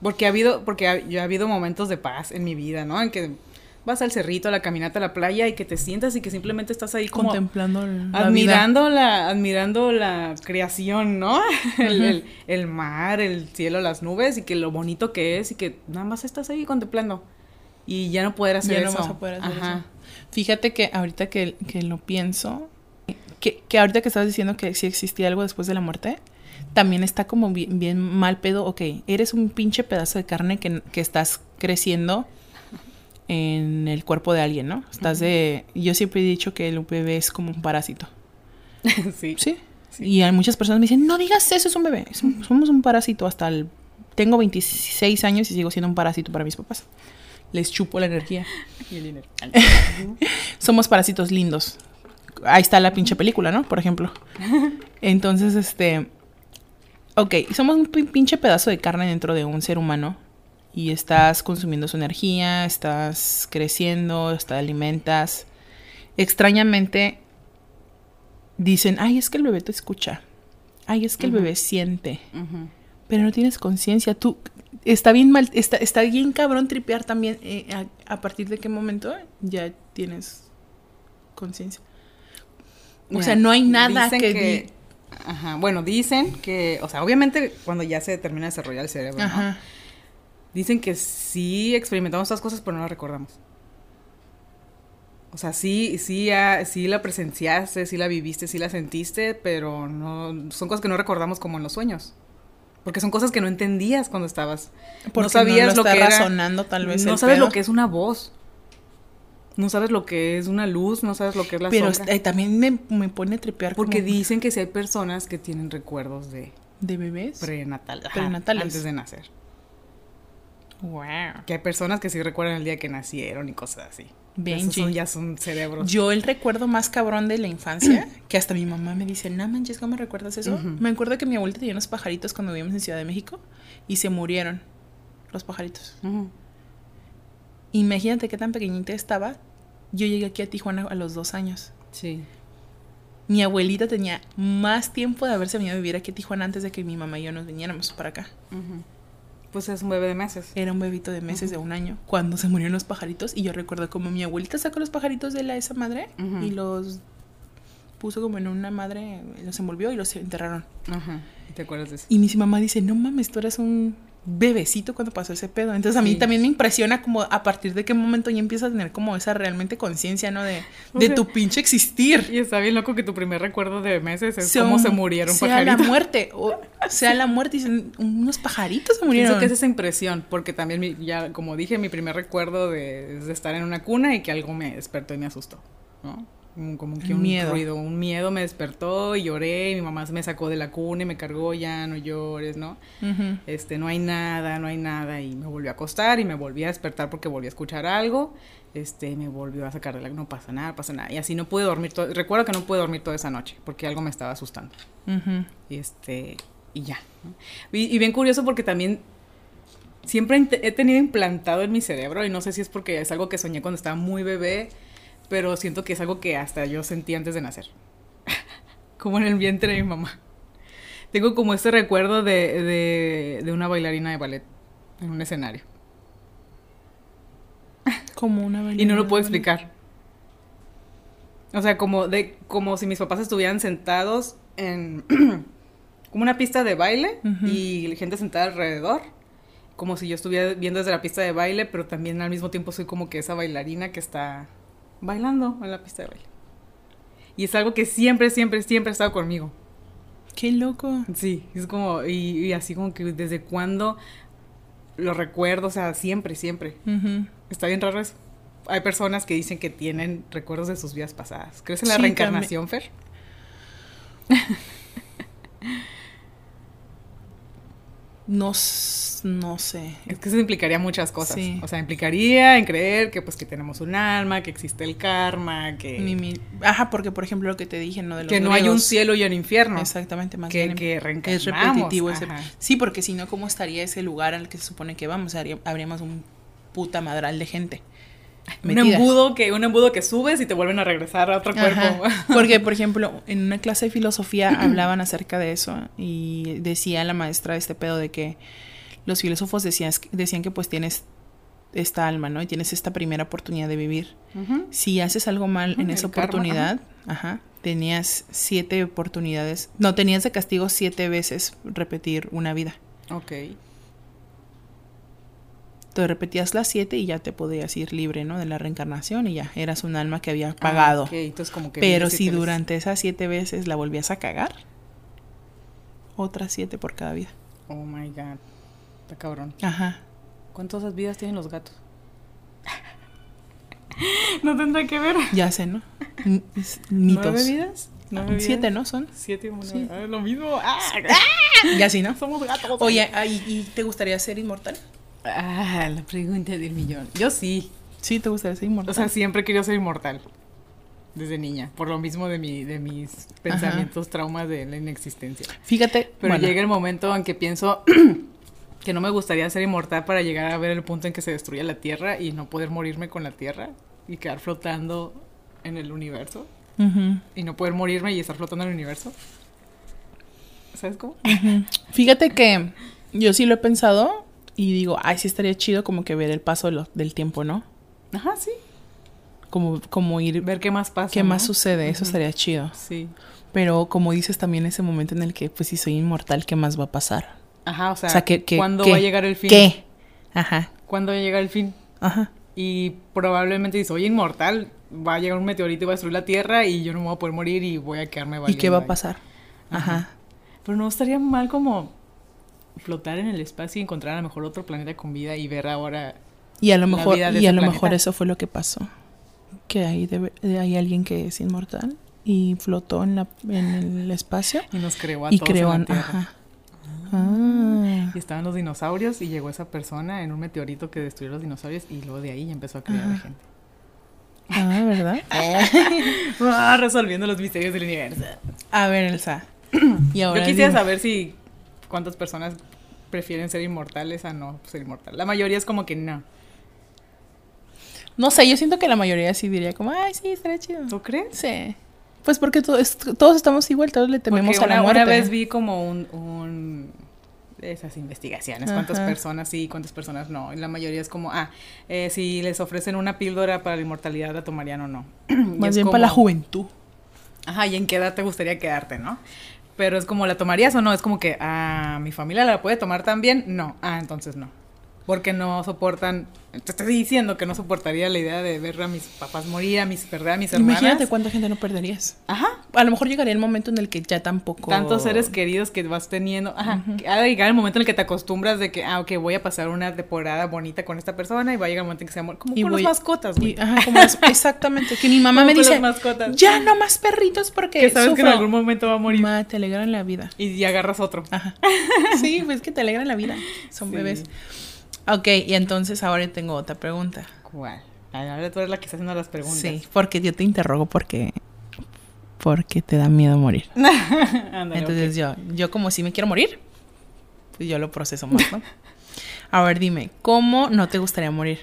Porque ha habido, porque ha, yo ha habido momentos de paz en mi vida, ¿no? En que vas al cerrito, a la caminata, a la playa y que te sientas y que simplemente estás ahí como contemplando la vida. admirando la, admirando la creación, ¿no? el- el mar, el cielo, las nubes y que lo bonito que es y que nada más estás ahí contemplando y ya no poder hacer ya eso. no vas a poder hacer Ajá. eso. Fíjate que ahorita que, que lo pienso, que, que ahorita que estabas diciendo que si existía algo después de la muerte, también está como bien, bien mal pedo. Ok, eres un pinche pedazo de carne que, que estás creciendo en el cuerpo de alguien, ¿no? Estás de... Yo siempre he dicho que el bebé es como un parásito. sí. Sí. Y hay muchas personas me dicen, no digas eso, es un bebé. Somos un parásito hasta el... Tengo 26 años y sigo siendo un parásito para mis papás. Les chupo la energía. Y el dinero. Somos parásitos lindos. Ahí está la pinche película, ¿no? Por ejemplo. Entonces, este... Ok, somos un pin- pinche pedazo de carne dentro de un ser humano. Y estás consumiendo su energía, estás creciendo, te alimentas. Extrañamente dicen, ay, es que el bebé te escucha. Ay, es que el bebé siente. Pero no tienes conciencia. Tú está bien mal, está, está bien cabrón tripear también. eh, a, a partir de qué momento ya tienes conciencia. O sea, no hay nada dicen que, Ajá, bueno, dicen que, o sea, obviamente cuando ya se termina de desarrollar el cerebro, ¿no? Ajá. Dicen que sí experimentamos estas cosas, pero no las recordamos. O sea, sí, sí, ah, sí la presenciaste, sí la viviste, sí la sentiste, pero no son cosas que no recordamos como en los sueños. Porque son cosas que no entendías cuando estabas. Porque no sabías lo, que era. razonando tal vez No el sabes pedo. lo que es una voz. No sabes lo que es una luz, no sabes lo que es la Pero sombra. eh, también me, me pone a tripear Porque como dicen que sí hay personas que tienen recuerdos de de bebés. prenatal, ajá, Prenatales. antes de nacer. Wow. Que hay personas que sí recuerdan el día que nacieron y cosas así. Benji. Esos son, ya son cerebros. Yo el recuerdo más cabrón de la infancia, que hasta mi mamá me dice, no manches, ¿cómo recuerdas eso? Me acuerdo que mi abuelita tenía unos pajaritos cuando vivíamos en Ciudad de México y se murieron los pajaritos. Imagínate qué tan pequeñita estaba. Yo llegué aquí a Tijuana a los dos años. Sí. Mi abuelita tenía más tiempo de haberse venido a vivir aquí a Tijuana antes de que mi mamá y yo nos viniéramos para acá. Pues es un bebé de meses. Era un bebito de meses, de un año, cuando se murieron los pajaritos. Y yo recuerdo como mi abuelita sacó los pajaritos de la esa madre y los puso como en una madre, los envolvió y los enterraron. Ajá. ¿Y ¿Te acuerdas de eso? Y mi mamá dice, no mames, tú eras un bebecito cuando pasó ese pedo. Entonces a mí Sí. también me impresiona como a partir de qué momento ya empiezas a tener como esa realmente conciencia, ¿no? De, de sea, tu pinche existir. Y está bien loco que tu primer recuerdo de meses es Sea cómo un- se murieron Sea la pajaritos. muerte, o sea la muerte, dicen, unos pajaritos se murieron. Pienso que es esa impresión, porque también, mi- ya como dije, mi primer recuerdo de, es de estar en una cuna y que algo me despertó y me asustó, ¿no? Como que un Miedo. ruido, un miedo me despertó y lloré, y mi mamá me sacó de la cuna y me cargó, ya no llores, ¿no? Este, no hay nada, no hay nada, y me volvió a acostar y me volví a despertar porque volví a escuchar algo, este, me volvió a sacar de la, no pasa nada, pasa nada, y así no pude dormir, todo, recuerdo que no pude dormir toda esa noche, porque algo me estaba asustando. Y este, y ya. ¿no? Y, y bien curioso porque también siempre he tenido implantado en mi cerebro, y no sé si es porque es algo que soñé cuando estaba muy bebé, pero siento que es algo que hasta yo sentí antes de nacer. como en el vientre de mi mamá. Tengo como este recuerdo de, de, de una bailarina de ballet en un escenario. Como una Y no lo puedo explicar. O sea, como de como si mis papás estuvieran sentados en como una pista de baile y gente sentada alrededor. Como si yo estuviera viendo desde la pista de baile, pero también al mismo tiempo soy como que esa bailarina que está bailando en la pista de baile. Y es algo que siempre, siempre, siempre ha estado conmigo. Qué loco. Sí, es como, y, y así como que desde cuando lo recuerdo, o sea, siempre, siempre. Está bien raro eso. Hay personas que dicen que tienen recuerdos de sus vidas pasadas. ¿Crees en la Sí, reencarnación, Fer? No, no sé. Es que eso implicaría muchas cosas. Sí. O sea, implicaría en creer que pues que tenemos un alma, que existe el karma, que, mi- Ajá, porque por ejemplo lo que te dije, ¿no? De los que no hay un cielo y un infierno. Exactamente, más Que, bien. que es reencarnamos. repetitivo ese. Sí, porque si no, ¿cómo estaría ese lugar al que se supone que vamos? Habríamos un puta madral de gente. Un embudo, que, un embudo que subes y te vuelven a regresar a otro cuerpo. Ajá. Porque, por ejemplo, en una clase de filosofía hablaban acerca de eso y decía la maestra este pedo de que los filósofos decían, decían que pues tienes esta alma, ¿no? Y tienes esta primera oportunidad de vivir. Si haces algo mal en esa el karma, oportunidad, ajá, tenías siete oportunidades, no, tenías de castigo siete veces repetir una vida. Ok. Entonces repetías las siete y ya te podías ir libre, ¿no? De la reencarnación y ya, eras un alma que había pagado. Ah, ok, entonces como que Pero si veces. durante esas siete veces la volvías a cagar, otras siete por cada vida. Oh my god. Está cabrón. Ajá. ¿Cuántas vidas tienen los gatos? no tendrá que ver. Ya sé, ¿no? Mitos. ¿Nueve vidas? ¿Nueve vidas? Siete, ¿no? Son. Siete como Sí. Ah, lo mismo. Ah, Ya sí, ¿no? somos gatos. Oye, ah, ¿y, y te gustaría ser inmortal? Ah, la pregunta del millón. Yo sí. Sí, te gustaría ser inmortal. O sea, siempre querido ser inmortal. Desde niña. Por lo mismo de, mi, de mis pensamientos, traumas de la inexistencia. Fíjate, Pero bueno, llega el momento en que pienso que no me gustaría ser inmortal para llegar a ver el punto en que se destruya la Tierra y no poder morirme con la Tierra y quedar flotando en el universo. Y no poder morirme y estar flotando en el universo. ¿Sabes cómo? fíjate que yo sí lo he pensado y digo, ay, sí estaría chido como que ver el paso de lo- del tiempo, ¿no? Ajá, sí. Como, como ir, Ver qué más pasa. qué ¿no? más sucede, eso estaría chido. Sí. Pero como dices también ese momento en el que, pues si soy inmortal, ¿qué más va a pasar? Ajá, o sea, O sea, que, que- ¿cuándo va a llegar el fin? ¿Qué? Ajá. ¿Cuándo llega el fin? Ajá. Y probablemente dice, soy inmortal, va a llegar un meteorito y va a destruir la Tierra y yo no me voy a poder morir y voy a quedarme ¿Y valiendo qué va a ahí". pasar? Ajá. Ajá. Pero no estaría mal como flotar en el espacio y encontrar a lo mejor otro planeta con vida y ver ahora... Y a lo La mejor, vida de y a lo planeta. mejor eso fue lo que pasó. Que hay, debe- hay alguien que es inmortal y flotó en, la, en el espacio Y nos creó a y todos creó... en la Tierra. Ajá. Ah. Y estaban los dinosaurios y llegó esa persona en un meteorito que destruyó los dinosaurios y luego de ahí empezó a crear a Ajá. gente. Ah, ¿verdad? Ah, resolviendo los misterios del universo. A ver, Elsa. Y ahora Yo quisiera dime. saber si cuántas personas prefieren ser inmortales a no ser inmortal. La mayoría es como que no. No sé, yo siento que la mayoría sí diría como, ay, sí, estaría chido. ¿Tú crees? Sí. Pues porque es- todos estamos igual, todos le tememos Porque a la una, muerte. una vez vi como un, un esas investigaciones, cuántas Ajá. personas sí, cuántas personas no. Y la mayoría es como, ah, eh, si les ofrecen una píldora para la inmortalidad, la tomarían o no. Más bien para la como- juventud. Ajá, ¿y en qué edad te gustaría quedarte, no? Pero es como, ¿la tomarías o no? Es como que, ah, ¿mi familia la puede tomar también? No. Ah, entonces no. Porque no soportan, te estoy diciendo que no soportaría la idea de ver a mis papás morir, a mis, perder a mis hermanas. Imagínate cuánta gente no perderías. Ajá, A lo mejor llegaría el momento en el que ya tampoco. tantos seres queridos que vas teniendo. Ajá, que ha de llegar el momento en el que te acostumbras de que, ah, ok, voy a pasar una temporada bonita con esta persona y va a llegar el momento en que se amor. Como Y con voy- las mascotas, güey. Y, ajá, como las- exactamente. Que mi mamá me dice, ya no más perritos porque Que sabes que en sufro". algún momento va a morir. Ma, te alegran la vida. Y agarras otro. Ajá. Sí, pues que te alegran la vida. Son Sí. bebés. Ok, y entonces ahora tengo otra pregunta. ¿Cuál? Ahora tú eres la que está haciendo las preguntas. Sí, porque yo te interrogo porque porque te da miedo morir. Entonces yo, yo como si me quiero morir, pues yo lo proceso más, ¿no? A ver, dime, ¿cómo no te gustaría morir?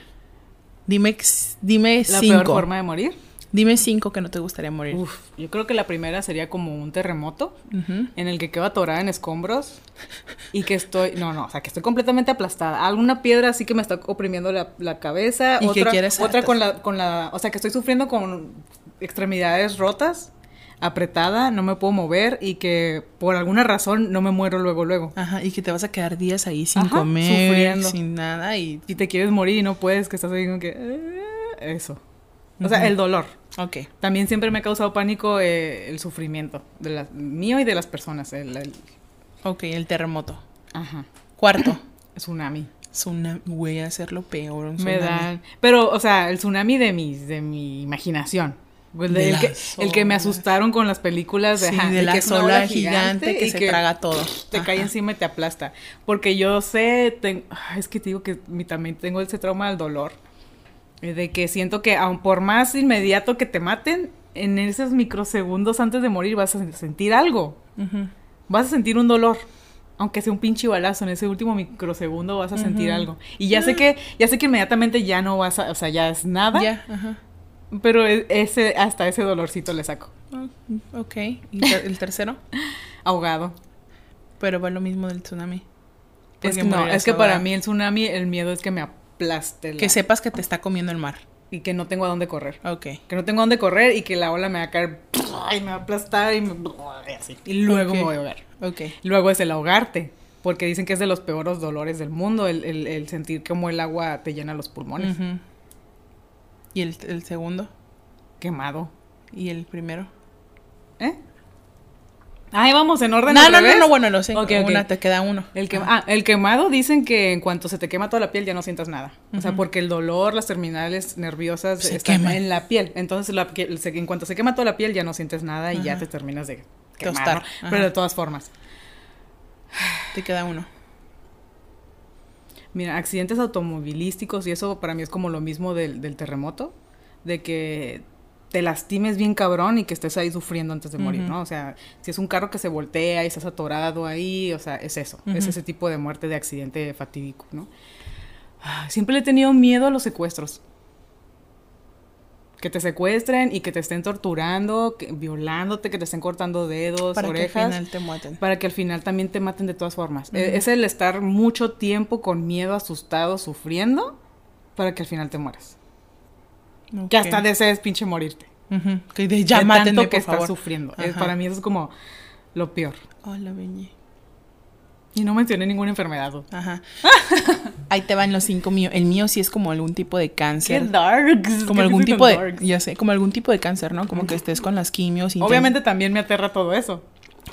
Dime, dime La cinco. peor forma de morir. Dime cinco que no te gustaría morir. Uf, yo creo que la primera sería como un terremoto en el que quedo atorada en escombros y que estoy, no, no, o sea, que estoy completamente aplastada. Alguna piedra así que me está oprimiendo la, la cabeza, Y que otra, quieres otra con la, con la, o sea, que estoy sufriendo con extremidades rotas, apretada, no me puedo mover y que por alguna razón no me muero luego, luego. Ajá, y que te vas a quedar días ahí sin Ajá, comer, sufriendo. sin nada y... Y te quieres morir y no puedes, que estás ahí como que, eh, eso. O sea, el dolor. Ok. También siempre me ha causado pánico eh, el sufrimiento de la- mío y de las personas. El, el- Ok, el terremoto. ajá, Cuarto. tsunami. Tsunami. Voy a hacerlo peor. un Me dan. Pero, o sea, el tsunami de mi, de mi imaginación. El, De el que, el que me asustaron con las películas de, Sí, ajá, de la que es ola gigante que se traga todo. Te cae encima y te aplasta. Porque yo sé, ten- ay, es que te digo que también tengo ese trauma del dolor. Eh, De que siento que aun por más inmediato que te maten, en esos microsegundos antes de morir vas a sentir algo. Vas a sentir un dolor. Aunque sea un pinche balazo, en ese último microsegundo vas a sentir algo. Y ya sé que, ya sé que inmediatamente ya no vas a, o sea, ya es nada. Ya, ajá. Pero e- ese, hasta ese dolorcito le saco. Oh, ok. ¿Y el tercero? Ahogado. Pero va lo mismo del tsunami. Es que no, es que para mí el tsunami, el miedo es que me Que sepas que te está comiendo el mar. y que no tengo a dónde correr. Ok. Que no tengo a dónde correr y que la ola me va a caer y me va a aplastar y, me, y así. Y luego me voy a ahogar. Ok. Luego es el ahogarte. Porque dicen que es de los peores dolores del mundo, el, el- el sentir como el agua te llena los pulmones. ¿Y el, el segundo? Quemado. ¿Y el primero? ¿Eh? Ahí vamos en orden. No, no, no, no, bueno, lo sé. Ok, ok. Una, te queda uno. El, que, ah, el quemado dicen que en cuanto se te quema toda la piel ya no sientas nada. O sea, porque el dolor, las terminales nerviosas Se están queman. en la piel. Entonces, la en cuanto se quema toda la piel ya no sientes nada y ya te terminas de quemar. Tostar. ¿no? Pero de todas formas. Te queda uno. Mira, accidentes automovilísticos y eso para mí es como lo mismo del, del terremoto. De que te lastimes bien cabrón y que estés ahí sufriendo antes de morir. ¿no? O sea, si es un carro que se voltea y estás atorado ahí, o sea, es eso. Es ese tipo de muerte de accidente fatídico, ¿no? Ah, Siempre le he tenido miedo a los secuestros. Que te secuestren y que te estén torturando, que- violándote, que te estén cortando dedos, Para orejas. que al final te mueten. Para que al final también te maten de todas formas. Eh, Es el estar mucho tiempo con miedo, asustado, sufriendo, para que al final te mueras. Que hasta desees pinche morirte. Que de ya de mátenme, tanto que por estás sufriendo. Es- para mí eso es como lo peor. Hola, Beñe. Y no mencioné ninguna enfermedad. Ajá. Ahí te van los cinco míos. El mío sí es como algún tipo de Qué cáncer. darks. Como qué algún tipo de, darks. ya sé, como algún tipo de cáncer, ¿no? Como que estés con las quimios. y Obviamente también me aterra todo eso.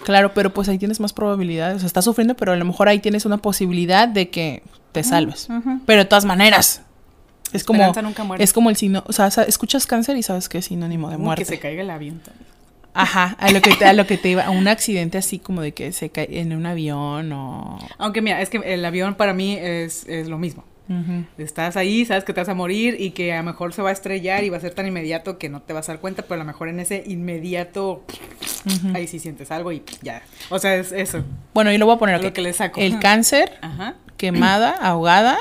Claro, pero pues ahí tienes más probabilidades. O sea, estás sufriendo, pero a lo mejor ahí tienes una posibilidad de que te salves. Pero de todas maneras, es como, Esperanza nunca muere. es como el signo, o sea, escuchas cáncer y sabes que es sinónimo de Uy, muerte. Que se caiga el avión también. Ajá, a lo que te, a lo que te iba, a un accidente así como de que se cae en un avión o... Aunque mira, es que el avión para mí es, es lo mismo. Estás ahí, sabes que te vas a morir y que a lo mejor se va a estrellar y va a ser tan inmediato que no te vas a dar cuenta, pero a lo mejor en ese inmediato, ahí sí sientes algo y ya. O sea, es eso. Bueno, yo lo voy a poner lo aquí. que le saco. El cáncer, Ajá. quemada, ahogada.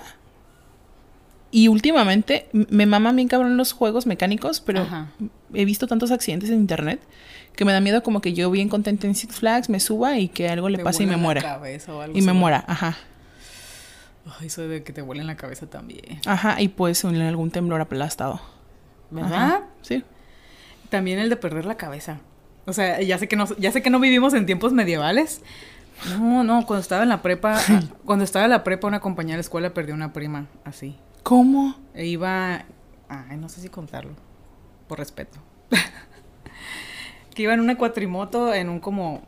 Y últimamente me maman bien cabrón los juegos mecánicos, pero Ajá. he visto tantos accidentes en internet que me da miedo como que yo bien contenta en Six Flags me suba y que algo le Te pase y me muera. Y me muera, ajá. Ay, eso de que te vuelen la cabeza también. Ajá, y pues en algún temblor aplastado. ¿Verdad? Ajá, Sí. También el de perder la cabeza. O sea, ya sé que no, ya sé que no vivimos en tiempos medievales. No, no, cuando estaba en la prepa, cuando estaba en la prepa, una compañera de la escuela perdió una prima así. ¿Cómo? E iba. Ay, no sé si contarlo. Por respeto. que iba en una cuatrimoto en un como.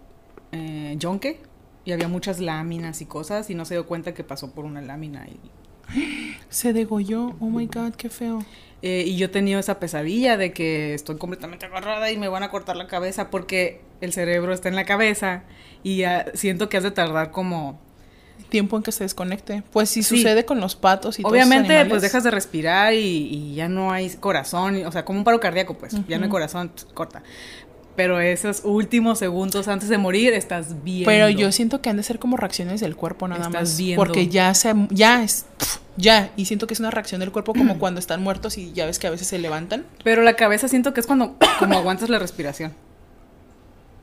Eh, yonque. Y había muchas láminas y cosas. Y no se dio cuenta que pasó por una lámina. Y, Se degolló. Oh my god, qué feo. eh, y yo he tenido esa pesadilla de que estoy completamente agarrada y me van a cortar la cabeza porque el cerebro está en la cabeza. Y siento que has de tardar como. Tiempo en que se desconecte. Pues si Sí. sucede con los patos y todos esos Obviamente, animales. pues dejas de respirar y, y ya no hay corazón, o sea, como un paro cardíaco, pues, ya no hay corazón, pues, corta. Pero esos últimos segundos antes de morir estás bien. Pero yo siento que han de ser como reacciones del cuerpo nada Estás más. viendo. Porque ya se, ya es, ya. Y siento que es una reacción del cuerpo como cuando están muertos y ya ves que a veces se levantan. Pero la cabeza siento que es cuando como aguantas la respiración.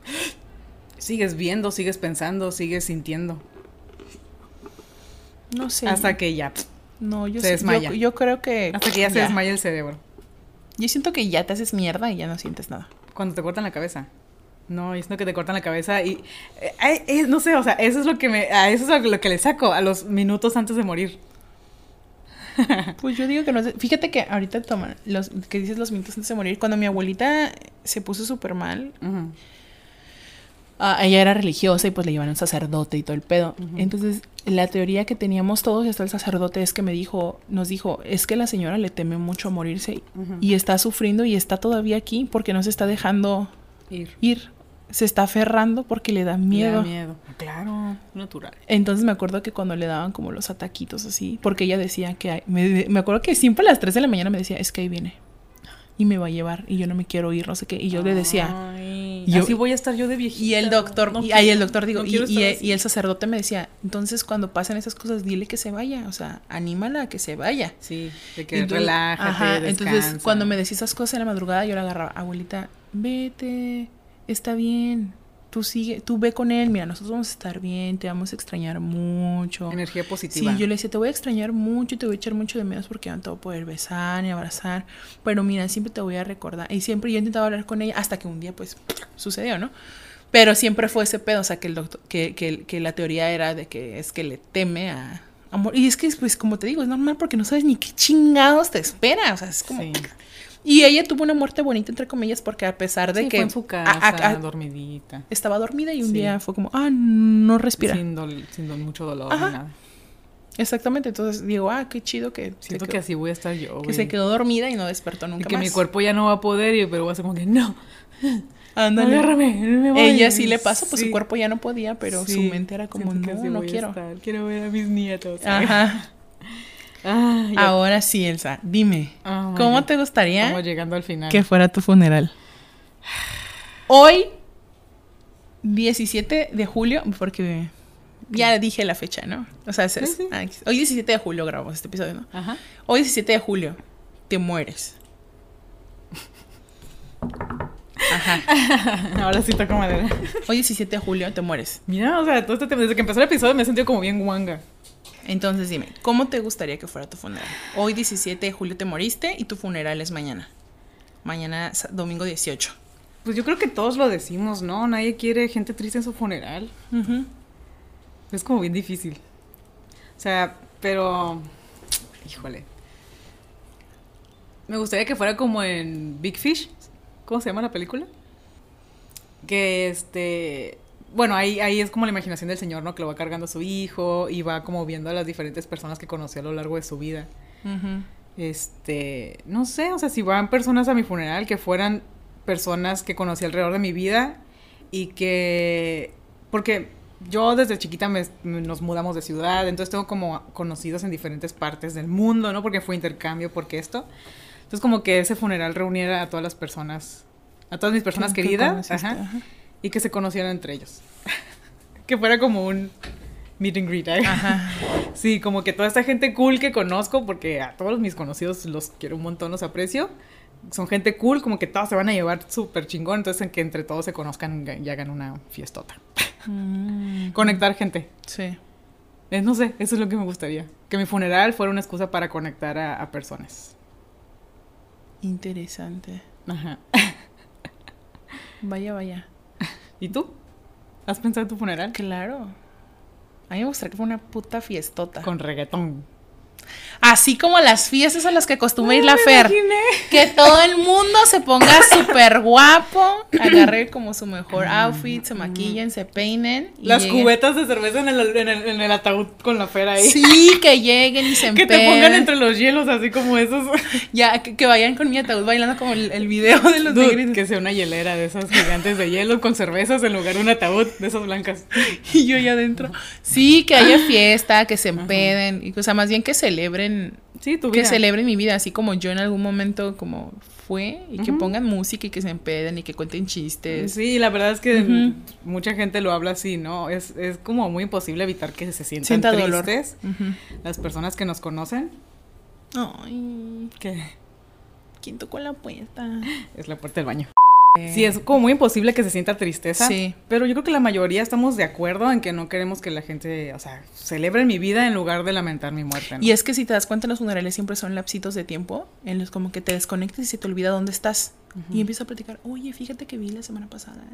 Sigues viendo, sigues pensando, sigues sintiendo. No sé. Hasta que ya, no, yo se sé- desmaya. Yo, yo creo que. hasta que ya se desmaya el cerebro. Yo siento que ya te haces mierda y ya no sientes nada. Cuando te cortan la cabeza. No, yo siento que te cortan la cabeza y... eh, eh, no sé, o sea, eso es lo que me... A eso es lo que le saco a los minutos antes de morir. Pues yo digo que no. Fíjate que ahorita toman los que dices los minutos antes de morir. Cuando mi abuelita se puso súper mal. Ah, ella era religiosa y pues le llevaron un sacerdote y todo el pedo. Entonces, la teoría que teníamos todos, hasta el sacerdote, es que me dijo, nos dijo, es que la señora le teme mucho a morirse y está sufriendo y está todavía aquí porque no se está dejando Ir. ir. Se está aferrando porque le da miedo. Me da miedo. Claro, natural. Entonces me acuerdo que cuando le daban como los ataquitos así, porque ella decía que, hay- me, me acuerdo que siempre a las 3 de la mañana me decía, es que ahí viene. Y me va a llevar y yo no me quiero ir, no sé qué. Y yo le decía, yo- así voy a estar yo de viejita. Y el doctor, No y, quiero- ahí el doctor digo, no y, el sacerdote me decía, entonces cuando pasen esas cosas, dile que se vaya, o sea, anímala a que se vaya. Sí, de que Entonces- relájate, ajá, entonces cuando me decía esas cosas en la madrugada, yo la agarraba, abuelita, vete, está bien, tú sigue, tú ve con él, mira, nosotros vamos a estar bien, te vamos a extrañar mucho. Energía positiva. Sí, yo le decía, te voy a extrañar mucho y te voy a echar mucho de menos porque no te voy a poder besar ni abrazar. Pero mira, siempre te voy a recordar. Y siempre yo he intentado hablar con ella hasta que un día, pues, sucedió, ¿no? Pero siempre fue ese pedo, o sea, que, el doctor, que, que, que la teoría era de que es que le teme a, a morir. Y es que, pues, como te digo, es normal porque no sabes ni qué chingados te espera. O sea, es como... Sí. Y ella tuvo una muerte bonita, entre comillas, porque a pesar de Sí, que fue en su a- casa, a- a- dormidita. estaba dormida y un Sí. día fue como, ah, no respira. Sin, dol- sin mucho dolor Ajá. ni nada. Exactamente, entonces digo, ah, qué chido que, Siento quedó- que así voy a estar yo, que güey. se quedó dormida y no despertó Y nunca que más. mi cuerpo ya no va a poder, y- pero voy a hacer como que no. Ándale. Agárrame, me voy. Ella sí le pasa, pues Sí. su cuerpo ya no podía, pero su mente era como, siento que no, no quiero. estar, Quiero ver a mis nietos. Ajá. Ah, Ahora sí, Elsa, dime, Oh my ¿cómo God. te gustaría Estamos llegando al final. que fuera tu funeral? Hoy, 17 de julio, porque ya dije la fecha, ¿no? O sea, es- Sí, sí. ah, hoy 17 de julio grabamos este episodio, ¿no? Ajá. Hoy 17 de julio, te mueres. Ajá. Ahora sí toco madera. Hoy 17 de julio te mueres. Mira, o sea, todo este desde que empezó el episodio me he sentido como bien guanga. Entonces dime, ¿cómo te gustaría que fuera tu funeral? Hoy 17 de julio te moriste y tu funeral es mañana. Mañana, domingo 18. Pues yo creo que todos lo decimos, ¿no? Nadie quiere gente triste en su funeral. Es como bien difícil. O sea, pero híjole. Me gustaría que fuera como en Big Fish. ¿Cómo se llama la película? Que este. Bueno, ahí, ahí es como la imaginación del señor, ¿no? Que lo va cargando a su hijo y va como viendo a las diferentes personas que conoció a lo largo de su vida. Este. No sé, o sea, si van personas a mi funeral, que fueran personas que conocí alrededor de mi vida y que. Porque yo desde chiquita me, nos mudamos de ciudad, entonces tengo como conocidos en diferentes partes del mundo, ¿no? Porque fue intercambio, porque esto. Entonces como que ese funeral reuniera a todas las personas, a todas mis personas queridas, ajá, y que se conocieran entre ellos. que fuera como un meet and greet, ¿eh? Ajá. Sí, como que toda esta gente cool que conozco, porque a todos mis conocidos los quiero un montón, los aprecio. Son gente cool, como que todos se van a llevar súper chingón, entonces en que entre todos se conozcan y hagan una fiestota. Mm. Conectar gente. Sí. no sé, eso es lo que me gustaría. Que mi funeral fuera una excusa para conectar a, personas. Interesante. Ajá. vaya, vaya. ¿Y tú? ¿Has pensado en tu funeral? Claro. A mí me gustaría que fuera una puta fiestota. Con reggaetón. Así como las fiestas a las que acostumbra ir la Fer. Que todo el mundo se ponga súper guapo, agarre como su mejor outfit, se maquillen, se peinen. Las cubetas de cerveza en el, en, el, ataúd con la Fer ahí. Sí, que lleguen y se. Que te pongan entre los hielos, así como esos. Ya, que, vayan con mi ataúd bailando como el, video de los Dude, Que sea una hielera de esas gigantes de hielo con cervezas en lugar de un ataúd de esas blancas. Y yo allá adentro. Sí, que haya fiesta, que se empeden. Y, o sea, más bien que celebren sí, que celebren mi vida, así como yo en algún momento como fue, y que pongan música y que se empeden y que cuenten chistes. Sí, la verdad es que mucha gente lo habla así, ¿no? Es, es como muy imposible evitar que se sientan Sienta tristes las personas que nos conocen. Ay. ¿Qué? ¿Quién tocó la puerta? Es la puerta del baño. Sí, es como muy imposible que se sienta tristeza. Sí. Pero yo creo que la mayoría estamos de acuerdo en que no queremos que la gente, o sea, celebre mi vida en lugar de lamentar mi muerte. Y es que si te das cuenta, los funerales siempre son lapsitos de tiempo en los como que te desconectes y se te olvida dónde estás. Y empieza a platicar, oye, fíjate que vi la semana pasada.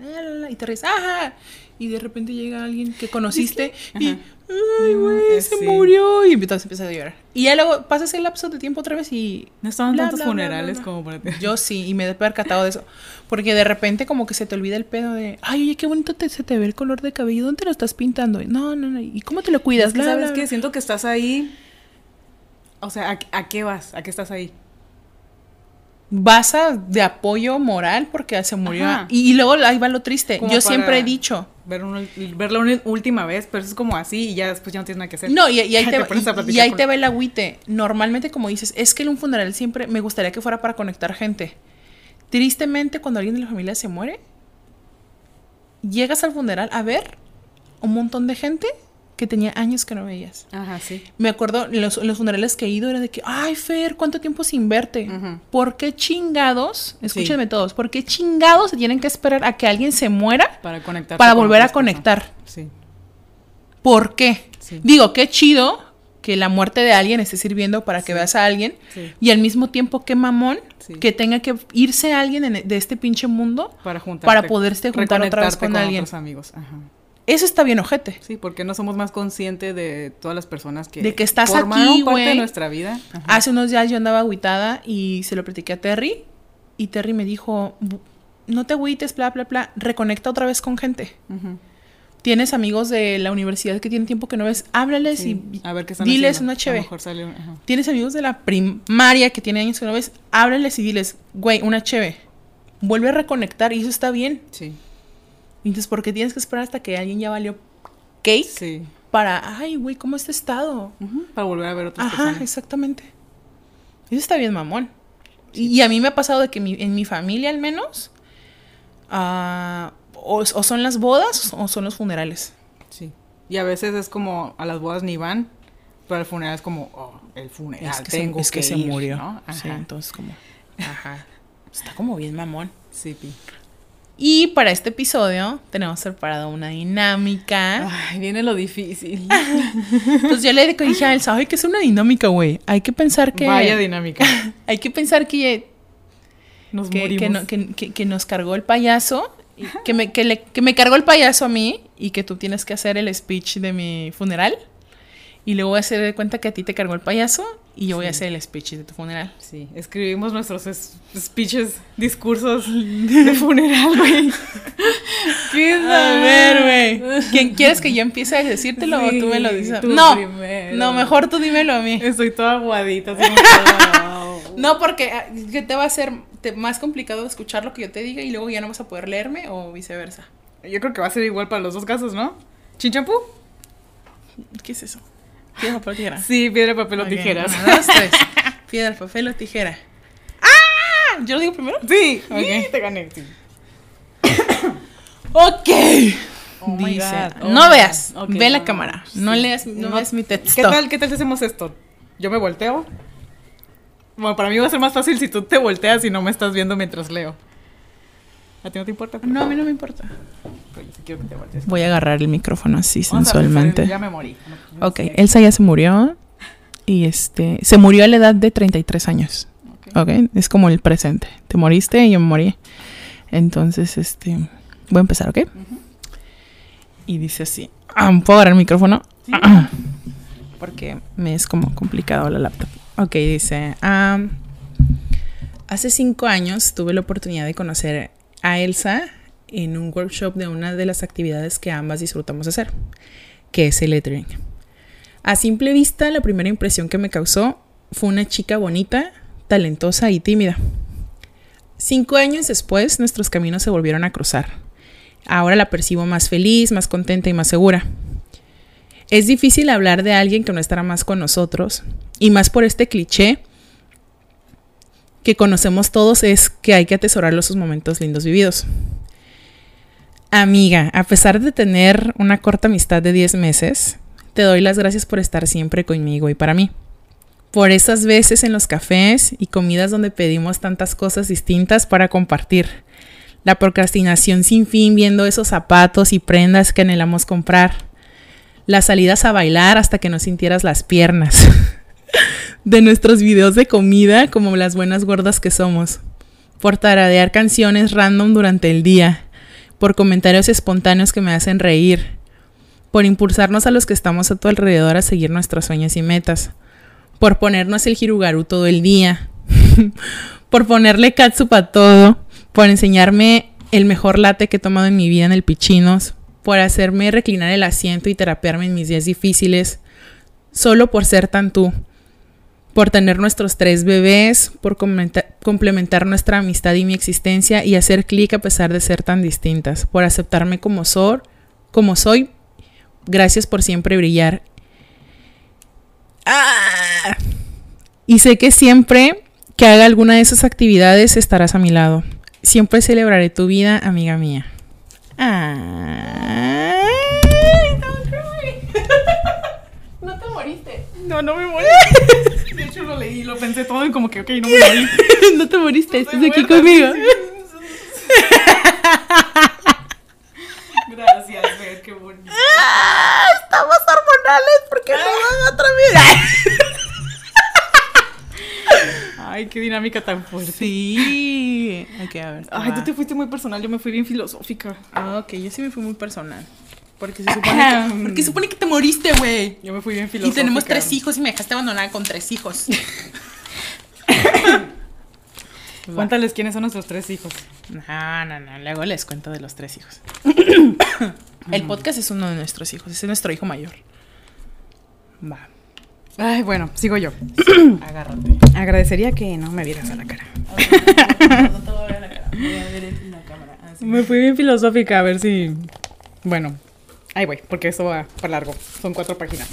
Y te ríes, ¡ajá! Y de repente llega alguien que conociste y, ¡ay, güey! Se murió. Y entonces empieza a llorar. Y ya luego pasas el lapso de tiempo otra vez y. No estaban tantos funerales como para ti. Yo sí, y me he percatado de eso. Porque de repente, como que se te olvida el pedo de, ay, oye, qué bonito te, se te ve el color de cabello. ¿Dónde lo estás pintando? No, no, no. ¿Y cómo te lo cuidas? ¿Sabes qué? Siento que estás ahí. O sea, ¿a qué vas? ¿A qué estás ahí? vas a de apoyo moral porque se murió. Y, luego ahí va lo triste. Yo siempre he dicho. Ver verlo una última vez, pero es como así y ya después ya no tienes nada que hacer. No, y, ahí, te, y, ahí te va el agüite. Normalmente, como dices, es que en un funeral siempre me gustaría que fuera para conectar gente. Tristemente, cuando alguien de la familia se muere, llegas al funeral a ver un montón de gente que tenía años que no veías. Ajá, sí. Me acuerdo, en los, funerales que he ido era de que, ay, Fer, ¿cuánto tiempo sin verte? ¿Por qué chingados, escúchenme todos, por qué chingados se tienen que esperar a que alguien se muera para, conectar para volver a conectar? Sí. ¿Por qué? Digo, qué chido que la muerte de alguien esté sirviendo para que veas a alguien y al mismo tiempo qué mamón que tenga que irse alguien de este pinche mundo para, para poderse juntar otra vez con, alguien. amigos. Ajá. Eso está bien ojete. Sí, porque no somos más conscientes de todas las personas que, de que estás aquí, parte de nuestra vida. Hace unos días yo andaba agüitada y se lo platiqué a Terry y Terry me dijo, no te agüites, bla, bla, bla, reconecta otra vez con gente. Tienes amigos de la universidad que tienen tiempo que no ves, háblales y a ver qué están diles una cheve. Tienes amigos de la primaria que tienen años que no ves, háblales y diles, güey, una cheve. Vuelve a reconectar y eso está bien. Sí. Entonces, ¿por qué tienes que esperar hasta que alguien ya valió cake? Sí. Para, ay, güey, ¿cómo es este estado? Para volver a ver otras Ajá, exactamente. Eso está bien, mamón. Y, a mí me ha pasado de que en mi familia, al menos, uh, o, son las bodas o son los funerales. Sí. Y a veces es como, a las bodas ni van, pero al funeral es como, oh, el funeral, es que tengo se, es que, se murió. ¿no? Sí, entonces como, ajá. Está como bien mamón. Sí, pi. Y para este episodio tenemos preparado una dinámica. Ay, viene lo difícil. Entonces yo le dije a Elsa, ay, que es una dinámica, güey. Hay que pensar que... Vaya dinámica. hay que pensar que... Nos que, que, que, nos cargó el payaso. Que me, que, le, que me cargó el payaso a mí y que tú tienes que hacer el speech de mi funeral. Y luego voy a hacer de cuenta que a ti te cargó el payaso y yo voy a Sí. hacer el speech de tu funeral. Sí, escribimos nuestros es- speeches, discursos de funeral, güey. ¿Qué A ver, güey. ¿Quién quieres que yo empiece a decírtelo o tú me lo dices? No, primero. no, mejor tú dímelo a mí. Estoy toda aguadita. así No, porque ah, ¿qué te va a ser te- más complicado escuchar lo que yo te diga y luego ya no vas a poder leerme o viceversa. Yo creo que va a ser igual para los dos casos, ¿no? ¿Chinchampú? ¿Qué es eso? Piedra, papel, tijera. Sí, piedra, papel o Ok, tijeras. Una, dos, tres. Piedra, papel o tijera. ¡Ah! ¿Yo lo digo primero? Sí, Ok. sí, te gané. sí. Ok. Oh Dice. Oh no my veas, ve la no, cámara. sí. No leas, no, No. veas mi texto. ¿Qué tal, ¿Qué tal si hacemos esto? Yo me volteo. Bueno, para mí va a ser más fácil si tú te volteas y no me estás viendo mientras leo. ¿A ti no te importa? No, a mí no me importa. Quiero que te voltees. Voy a agarrar el micrófono así Vamos a pensar sensualmente. en- Ya me morí. No, Ok. Elsa ya se murió y este se murió a la edad de 33 años. Ok. Ok, es como el presente. Te moriste y yo me morí. Entonces, este, voy a empezar, ¿ok? Y dice así. Ah, ¿Puedo agarrar el micrófono? Sí. Porque me es como complicado la laptop. Ok, dice. hace cinco años tuve la oportunidad de conocer a Elsa en un workshop de una de las actividades que ambas disfrutamos hacer, que es el lettering. A simple vista, la primera impresión que me causó fue una chica bonita, talentosa y tímida. Cinco años después, nuestros caminos se volvieron a cruzar. Ahora la percibo más feliz, más contenta y más segura. Es difícil hablar de alguien que no estará más con nosotros, y más por este cliché que conocemos todos es que hay que atesorar los momentos lindos vividos. Amiga, a pesar de tener una corta amistad de 10 meses, te doy las gracias por estar siempre conmigo y para mí. Por esas veces en los cafés y comidas donde pedimos tantas cosas distintas para compartir. La procrastinación sin fin viendo esos zapatos y prendas que anhelamos comprar. Las salidas a bailar hasta que no sintieras las piernas. de nuestros videos de comida como las buenas gordas que somos. Por taradear canciones random durante el día. Por comentarios espontáneos que me hacen reír. Por impulsarnos a los que estamos a tu alrededor a seguir nuestros sueños y metas. Por ponernos el jirugaru todo el día. por ponerle catsup a todo. Por enseñarme el mejor latte que he tomado en mi vida en el Pichinos. Por hacerme reclinar el asiento y terapearme en mis días difíciles. Solo por ser tan tú por tener nuestros tres bebés, por complementar nuestra amistad y mi existencia y hacer clic a pesar de ser tan distintas, por aceptarme como soy, como soy. Gracias por siempre brillar. ¡Ah! Y sé que siempre que haga alguna de esas actividades estarás a mi lado. Siempre celebraré tu vida, amiga mía. ¡Ay! Don't cry. No te moriste. No, no me morí. De hecho, lo leí, lo pensé todo y como que, ok, no me morí. no te moriste, estás aquí conmigo. Gracias, Fer, qué bonito. ¡Ah! Estamos hormonales porque no van otra vez. Ay, qué dinámica tan fuerte. Sí. Ok, a ver. Ay, tú te fuiste muy personal, yo me fui bien filosófica. Ah, ok, yo sí me fui muy personal. Porque se supone que, porque se supone que te moriste, güey. Yo me fui bien Y filosófica. tenemos tres hijos y me dejaste abandonada con tres hijos. Cuéntales quiénes son nuestros tres hijos. No, no, no. Luego les cuento de los tres hijos. El podcast es uno de nuestros hijos. Es nuestro hijo mayor. Va. Ay, bueno, sigo yo. Agárrate. Agradecería que no me vieras a la cara. No te voy a ver la cara. Voy a ver en la cámara. Así. Me fui bien filosófica, a ver si. Bueno, ahí voy, porque eso va para largo. Son cuatro páginas.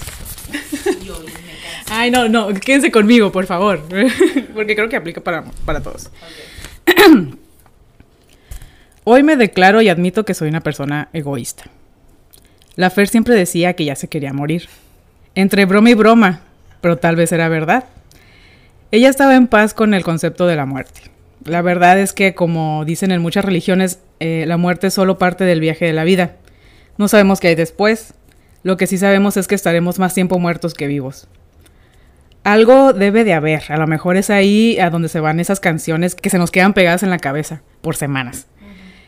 Yo, me canso. Ay, no, no, quédense conmigo, por favor. porque creo que aplica para, para todos. Hoy me declaro y admito que soy una persona egoísta. La Fer siempre decía que ya se quería morir. Entre broma y broma, pero tal vez era verdad. Ella estaba en paz con el concepto de la muerte. La verdad es que, como dicen en muchas religiones, eh, la muerte es solo parte del viaje de la vida. No sabemos qué hay después. Lo que sí sabemos es que estaremos más tiempo muertos que vivos. Algo debe de haber. A lo mejor es ahí a donde se van esas canciones que se nos quedan pegadas en la cabeza por semanas.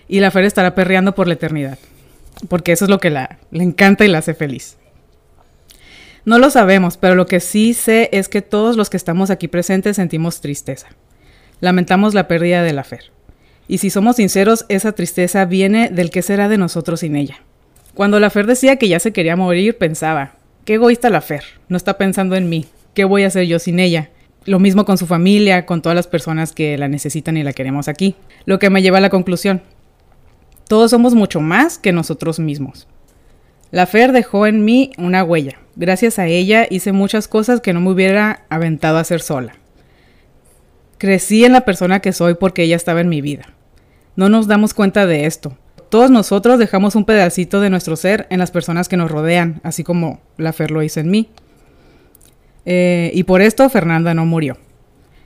Y la Fer estará perreando por la eternidad. Porque eso es lo que la, le encanta y la hace feliz. No lo sabemos, pero lo que sí sé es que todos los que estamos aquí presentes sentimos tristeza. Lamentamos la pérdida de la Fer. Y si somos sinceros, esa tristeza viene del que será de nosotros sin ella. Cuando la Fer decía que ya se quería morir, pensaba, qué egoísta la Fer, no está pensando en mí, ¿qué voy a hacer yo sin ella? Lo mismo con su familia, con todas las personas que la necesitan y la queremos aquí. Lo que me lleva a la conclusión, todos somos mucho más que nosotros mismos. La Fer dejó en mí una huella. Gracias a ella hice muchas cosas que no me hubiera aventado a hacer sola. Crecí en la persona que soy porque ella estaba en mi vida. No nos damos cuenta de esto. Todos nosotros dejamos un pedacito de nuestro ser en las personas que nos rodean, así como la Fer lo hizo en mí. Eh, y por esto Fernanda no murió.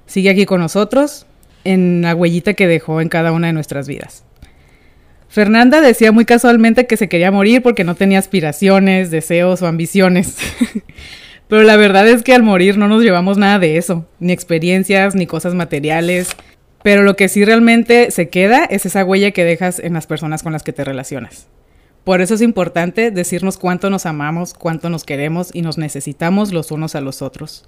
Sigue aquí con nosotros en la huellita que dejó en cada una de nuestras vidas. Fernanda decía muy casualmente que se quería morir porque no tenía aspiraciones, deseos o ambiciones. Pero la verdad es que al morir no nos llevamos nada de eso, ni experiencias, ni cosas materiales. Pero lo que sí realmente se queda es esa huella que dejas en las personas con las que te relacionas. Por eso es importante decirnos cuánto nos amamos, cuánto nos queremos y nos necesitamos los unos a los otros.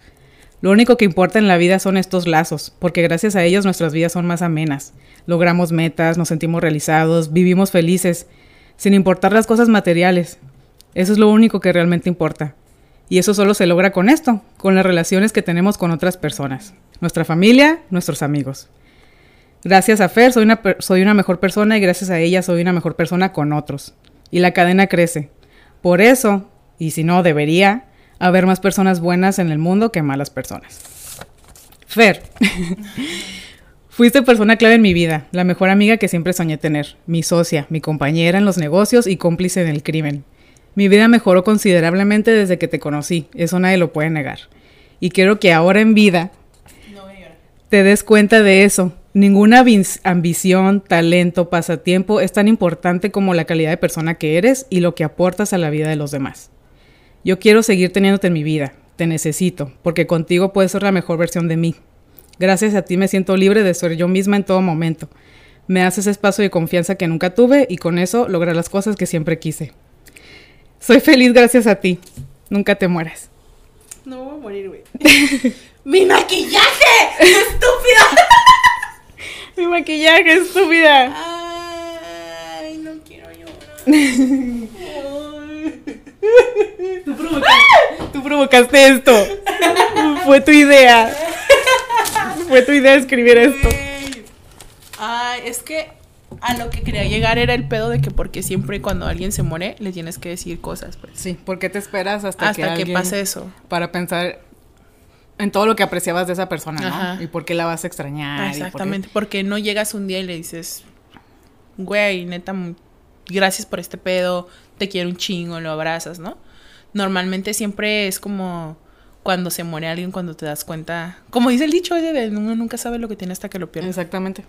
Lo único que importa en la vida son estos lazos, porque gracias a ellos nuestras vidas son más amenas. Logramos metas, nos sentimos realizados, vivimos felices, sin importar las cosas materiales. Eso es lo único que realmente importa. Y eso solo se logra con esto, con las relaciones que tenemos con otras personas, nuestra familia, nuestros amigos. Gracias a Fer soy una, soy una mejor persona y gracias a ella soy una mejor persona con otros. Y la cadena crece. Por eso, y si no, debería, haber más personas buenas en el mundo que malas personas. Fer, fuiste persona clave en mi vida, la mejor amiga que siempre soñé tener, mi socia, mi compañera en los negocios y cómplice en el crimen. Mi vida mejoró considerablemente desde que te conocí, eso nadie lo puede negar. Y quiero que ahora en vida te des cuenta de eso. Ninguna ambición, talento, pasatiempo es tan importante como la calidad de persona que eres y lo que aportas a la vida de los demás. Yo quiero seguir teniéndote en mi vida. Te necesito, porque contigo puedes ser la mejor versión de mí. Gracias a ti me siento libre de ser yo misma en todo momento. Me haces espacio de confianza que nunca tuve y con eso lograr las cosas que siempre quise. Soy feliz gracias a ti. Nunca te mueras. No voy a morir, güey. ¡Mi maquillaje! ¡Estúpida! Mi maquillaje, estúpida. Ay, no quiero llorar. Tú provocaste, esto. Fue tu idea. Fue tu idea escribir esto. Ay, es que a lo que quería llegar era el pedo de que porque siempre cuando alguien se muere le tienes que decir cosas, pues. Sí, porque te esperas hasta, hasta que, pase eso. Para pensar en todo lo que apreciabas de esa persona, ¿no? Y por qué la vas a extrañar. Exactamente, porque no llegas un día y le dices, güey, neta, gracias por este pedo, te quiero un chingo, lo abrazas, ¿no? Normalmente siempre es como cuando se muere alguien, cuando te das cuenta, como dice el dicho, de uno nunca sabe lo que tiene hasta que lo pierde. Exactamente.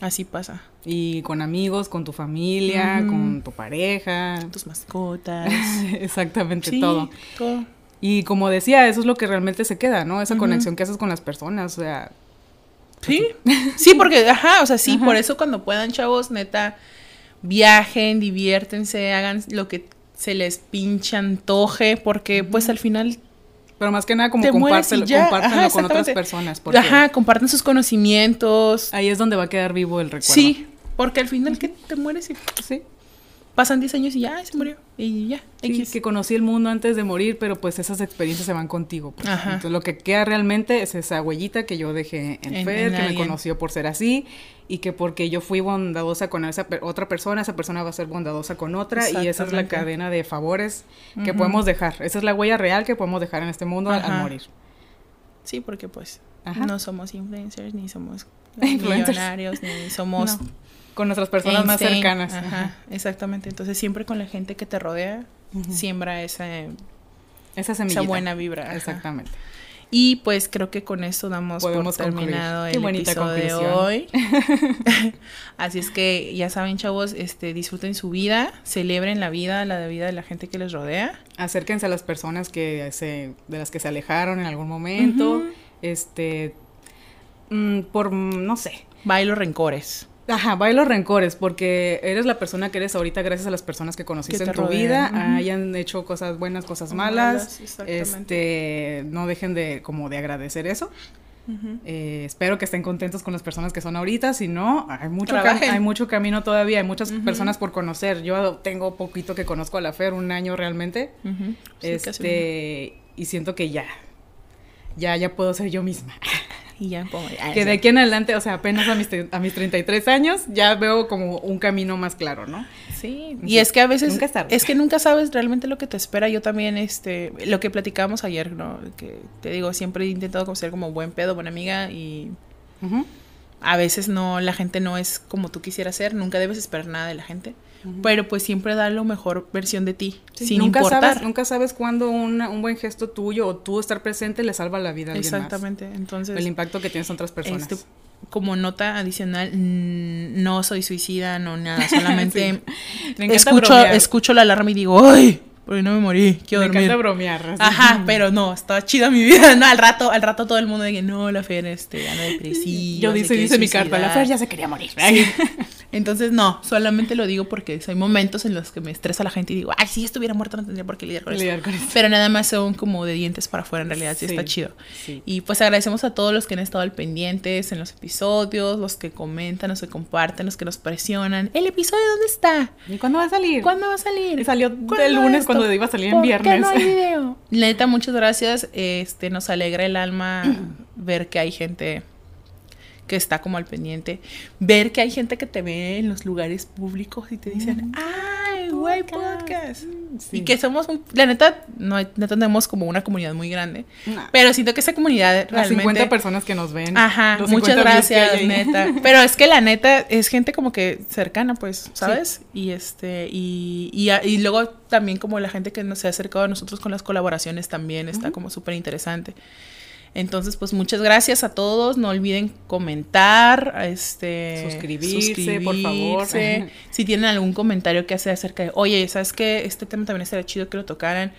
Así pasa. Y con amigos, con tu familia, con tu pareja, tus mascotas. Exactamente, todo. todo. Y como decía, eso es lo que realmente se queda, ¿no? Esa conexión que haces con las personas, o sea... Sí, sí, porque, ajá, o sea, sí, por eso cuando puedan, chavos, neta, viajen, diviértense, hagan lo que se les pinche antoje, porque pues al final pero más que nada como compártelo, compártanlo con otras personas. Porque Ajá, comparten sus conocimientos. Ahí es donde va a quedar vivo el recuerdo. Sí, porque al final que te mueres y sí. Pasan 10 años y ya se murió. Y ya. Sí, que conocí el mundo antes de morir, pero pues esas experiencias se van contigo. Pues. Entonces lo que queda realmente es esa huellita que yo dejé en, Fer, que me conoció por ser así y que porque yo fui bondadosa con esa otra persona, esa persona va a ser bondadosa con otra y esa es la cadena de favores que podemos dejar. Esa es la huella real que podemos dejar en este mundo al, morir. Sí, porque pues no somos influencers ni somos millonarios ni somos con nuestras personas más cercanas. Ajá, exactamente. Entonces siempre con la gente que te rodea siembra esa esa, esa buena vibra. Exactamente. Y pues creo que con esto damos por terminado el episodio de hoy. Así es que ya saben, chavos, este disfruten su vida, celebren la vida, la vida de la gente que les rodea. Acérquense a las personas que se de las que se alejaron en algún momento. Este mm, por no sé, Bye los rencores. Ajá, va los rencores, porque eres la persona que eres ahorita gracias a las personas que conociste en tu vida, hayan hecho cosas buenas, cosas malas, este, no dejen de como de agradecer eso. Eh, espero que estén contentos con las personas que son ahorita, si no, hay mucho, hay mucho camino todavía, hay muchas personas por conocer. Yo tengo poquito que conozco a la Fer, un año realmente, este, y siento que ya, ya, ya puedo ser yo misma. Y ya Que de aquí en adelante, o sea, apenas a mis, a mis 33 años, ya veo como un camino más claro, ¿no? Sí, y es que a veces es, que nunca sabes realmente lo que te espera. Yo también, este, lo que platicábamos ayer, ¿no? Que te digo, siempre he intentado ser como buen pedo, buena amiga y a veces no, la gente no es como tú quisieras ser, nunca debes esperar nada de la gente. Pero pues siempre da lo mejor versión de ti, sin nunca importar. Sabes, nunca sabes cuándo un buen gesto tuyo o tú estar presente le salva la vida a alguien Exactamente, entonces... El impacto que tienes en otras personas. Este, como nota adicional, no soy suicida, no nada, solamente escucho, escucho la alarma y digo, ¡ay! Porque no me morí, quiero me dormir. encanta bromear. Ajá, pero no, estaba chida mi vida. No, al rato, al rato todo el mundo dice, no, la Fer, este, anda depresiva. Yo dice, dice mi carta, la Fer ya se quería morir. Entonces, no, solamente lo digo porque hay momentos en los que me estresa la gente y digo, ay, si estuviera muerto no tendría por qué lidiar con, lidiar con esto. Pero nada más son como de dientes para afuera, en realidad, sí, está chido. Y pues agradecemos a todos los que han estado al pendientes en los episodios, los que comentan, los que comparten, los que nos presionan. ¿El episodio dónde está? ¿Y cuándo va a salir? ¿Cuándo va a salir? Y salió el lunes cuando cuando iba a salir en viernes. ¿Qué no hay video? Neta, muchas gracias. Este, nos alegra el alma ver que hay gente que está como al pendiente. Ver que hay gente que te ve en los lugares públicos y te dicen, ¡ay, güey, podcast! Y que somos, la neta, no, no, tenemos como una comunidad muy grande. Pero siento que esa comunidad realmente... Las 50 personas que nos ven. Ajá, muchas gracias, neta. Pero es que la neta es gente como que cercana, pues, ¿sabes? Y este, y, y, luego también como la gente que nos se ha acercado a nosotros con las colaboraciones también está como súper interesante. Entonces, pues muchas gracias a todos. No olviden comentar, este, suscribirse, por favor. si tienen algún comentario que hacer acerca de, oye, ¿sabes qué? Este tema también estaría chido que lo tocaran.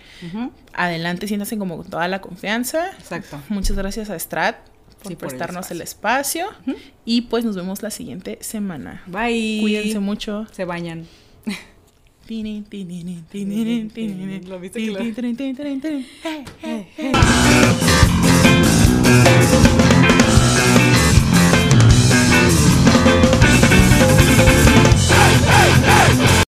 Adelante, siéntanse como con toda la confianza. Exacto. Muchas gracias a Strat por prestarnos el espacio. Y pues nos vemos la siguiente semana. Bye. Cuídense mucho. Se bañan. ¿Lo viste que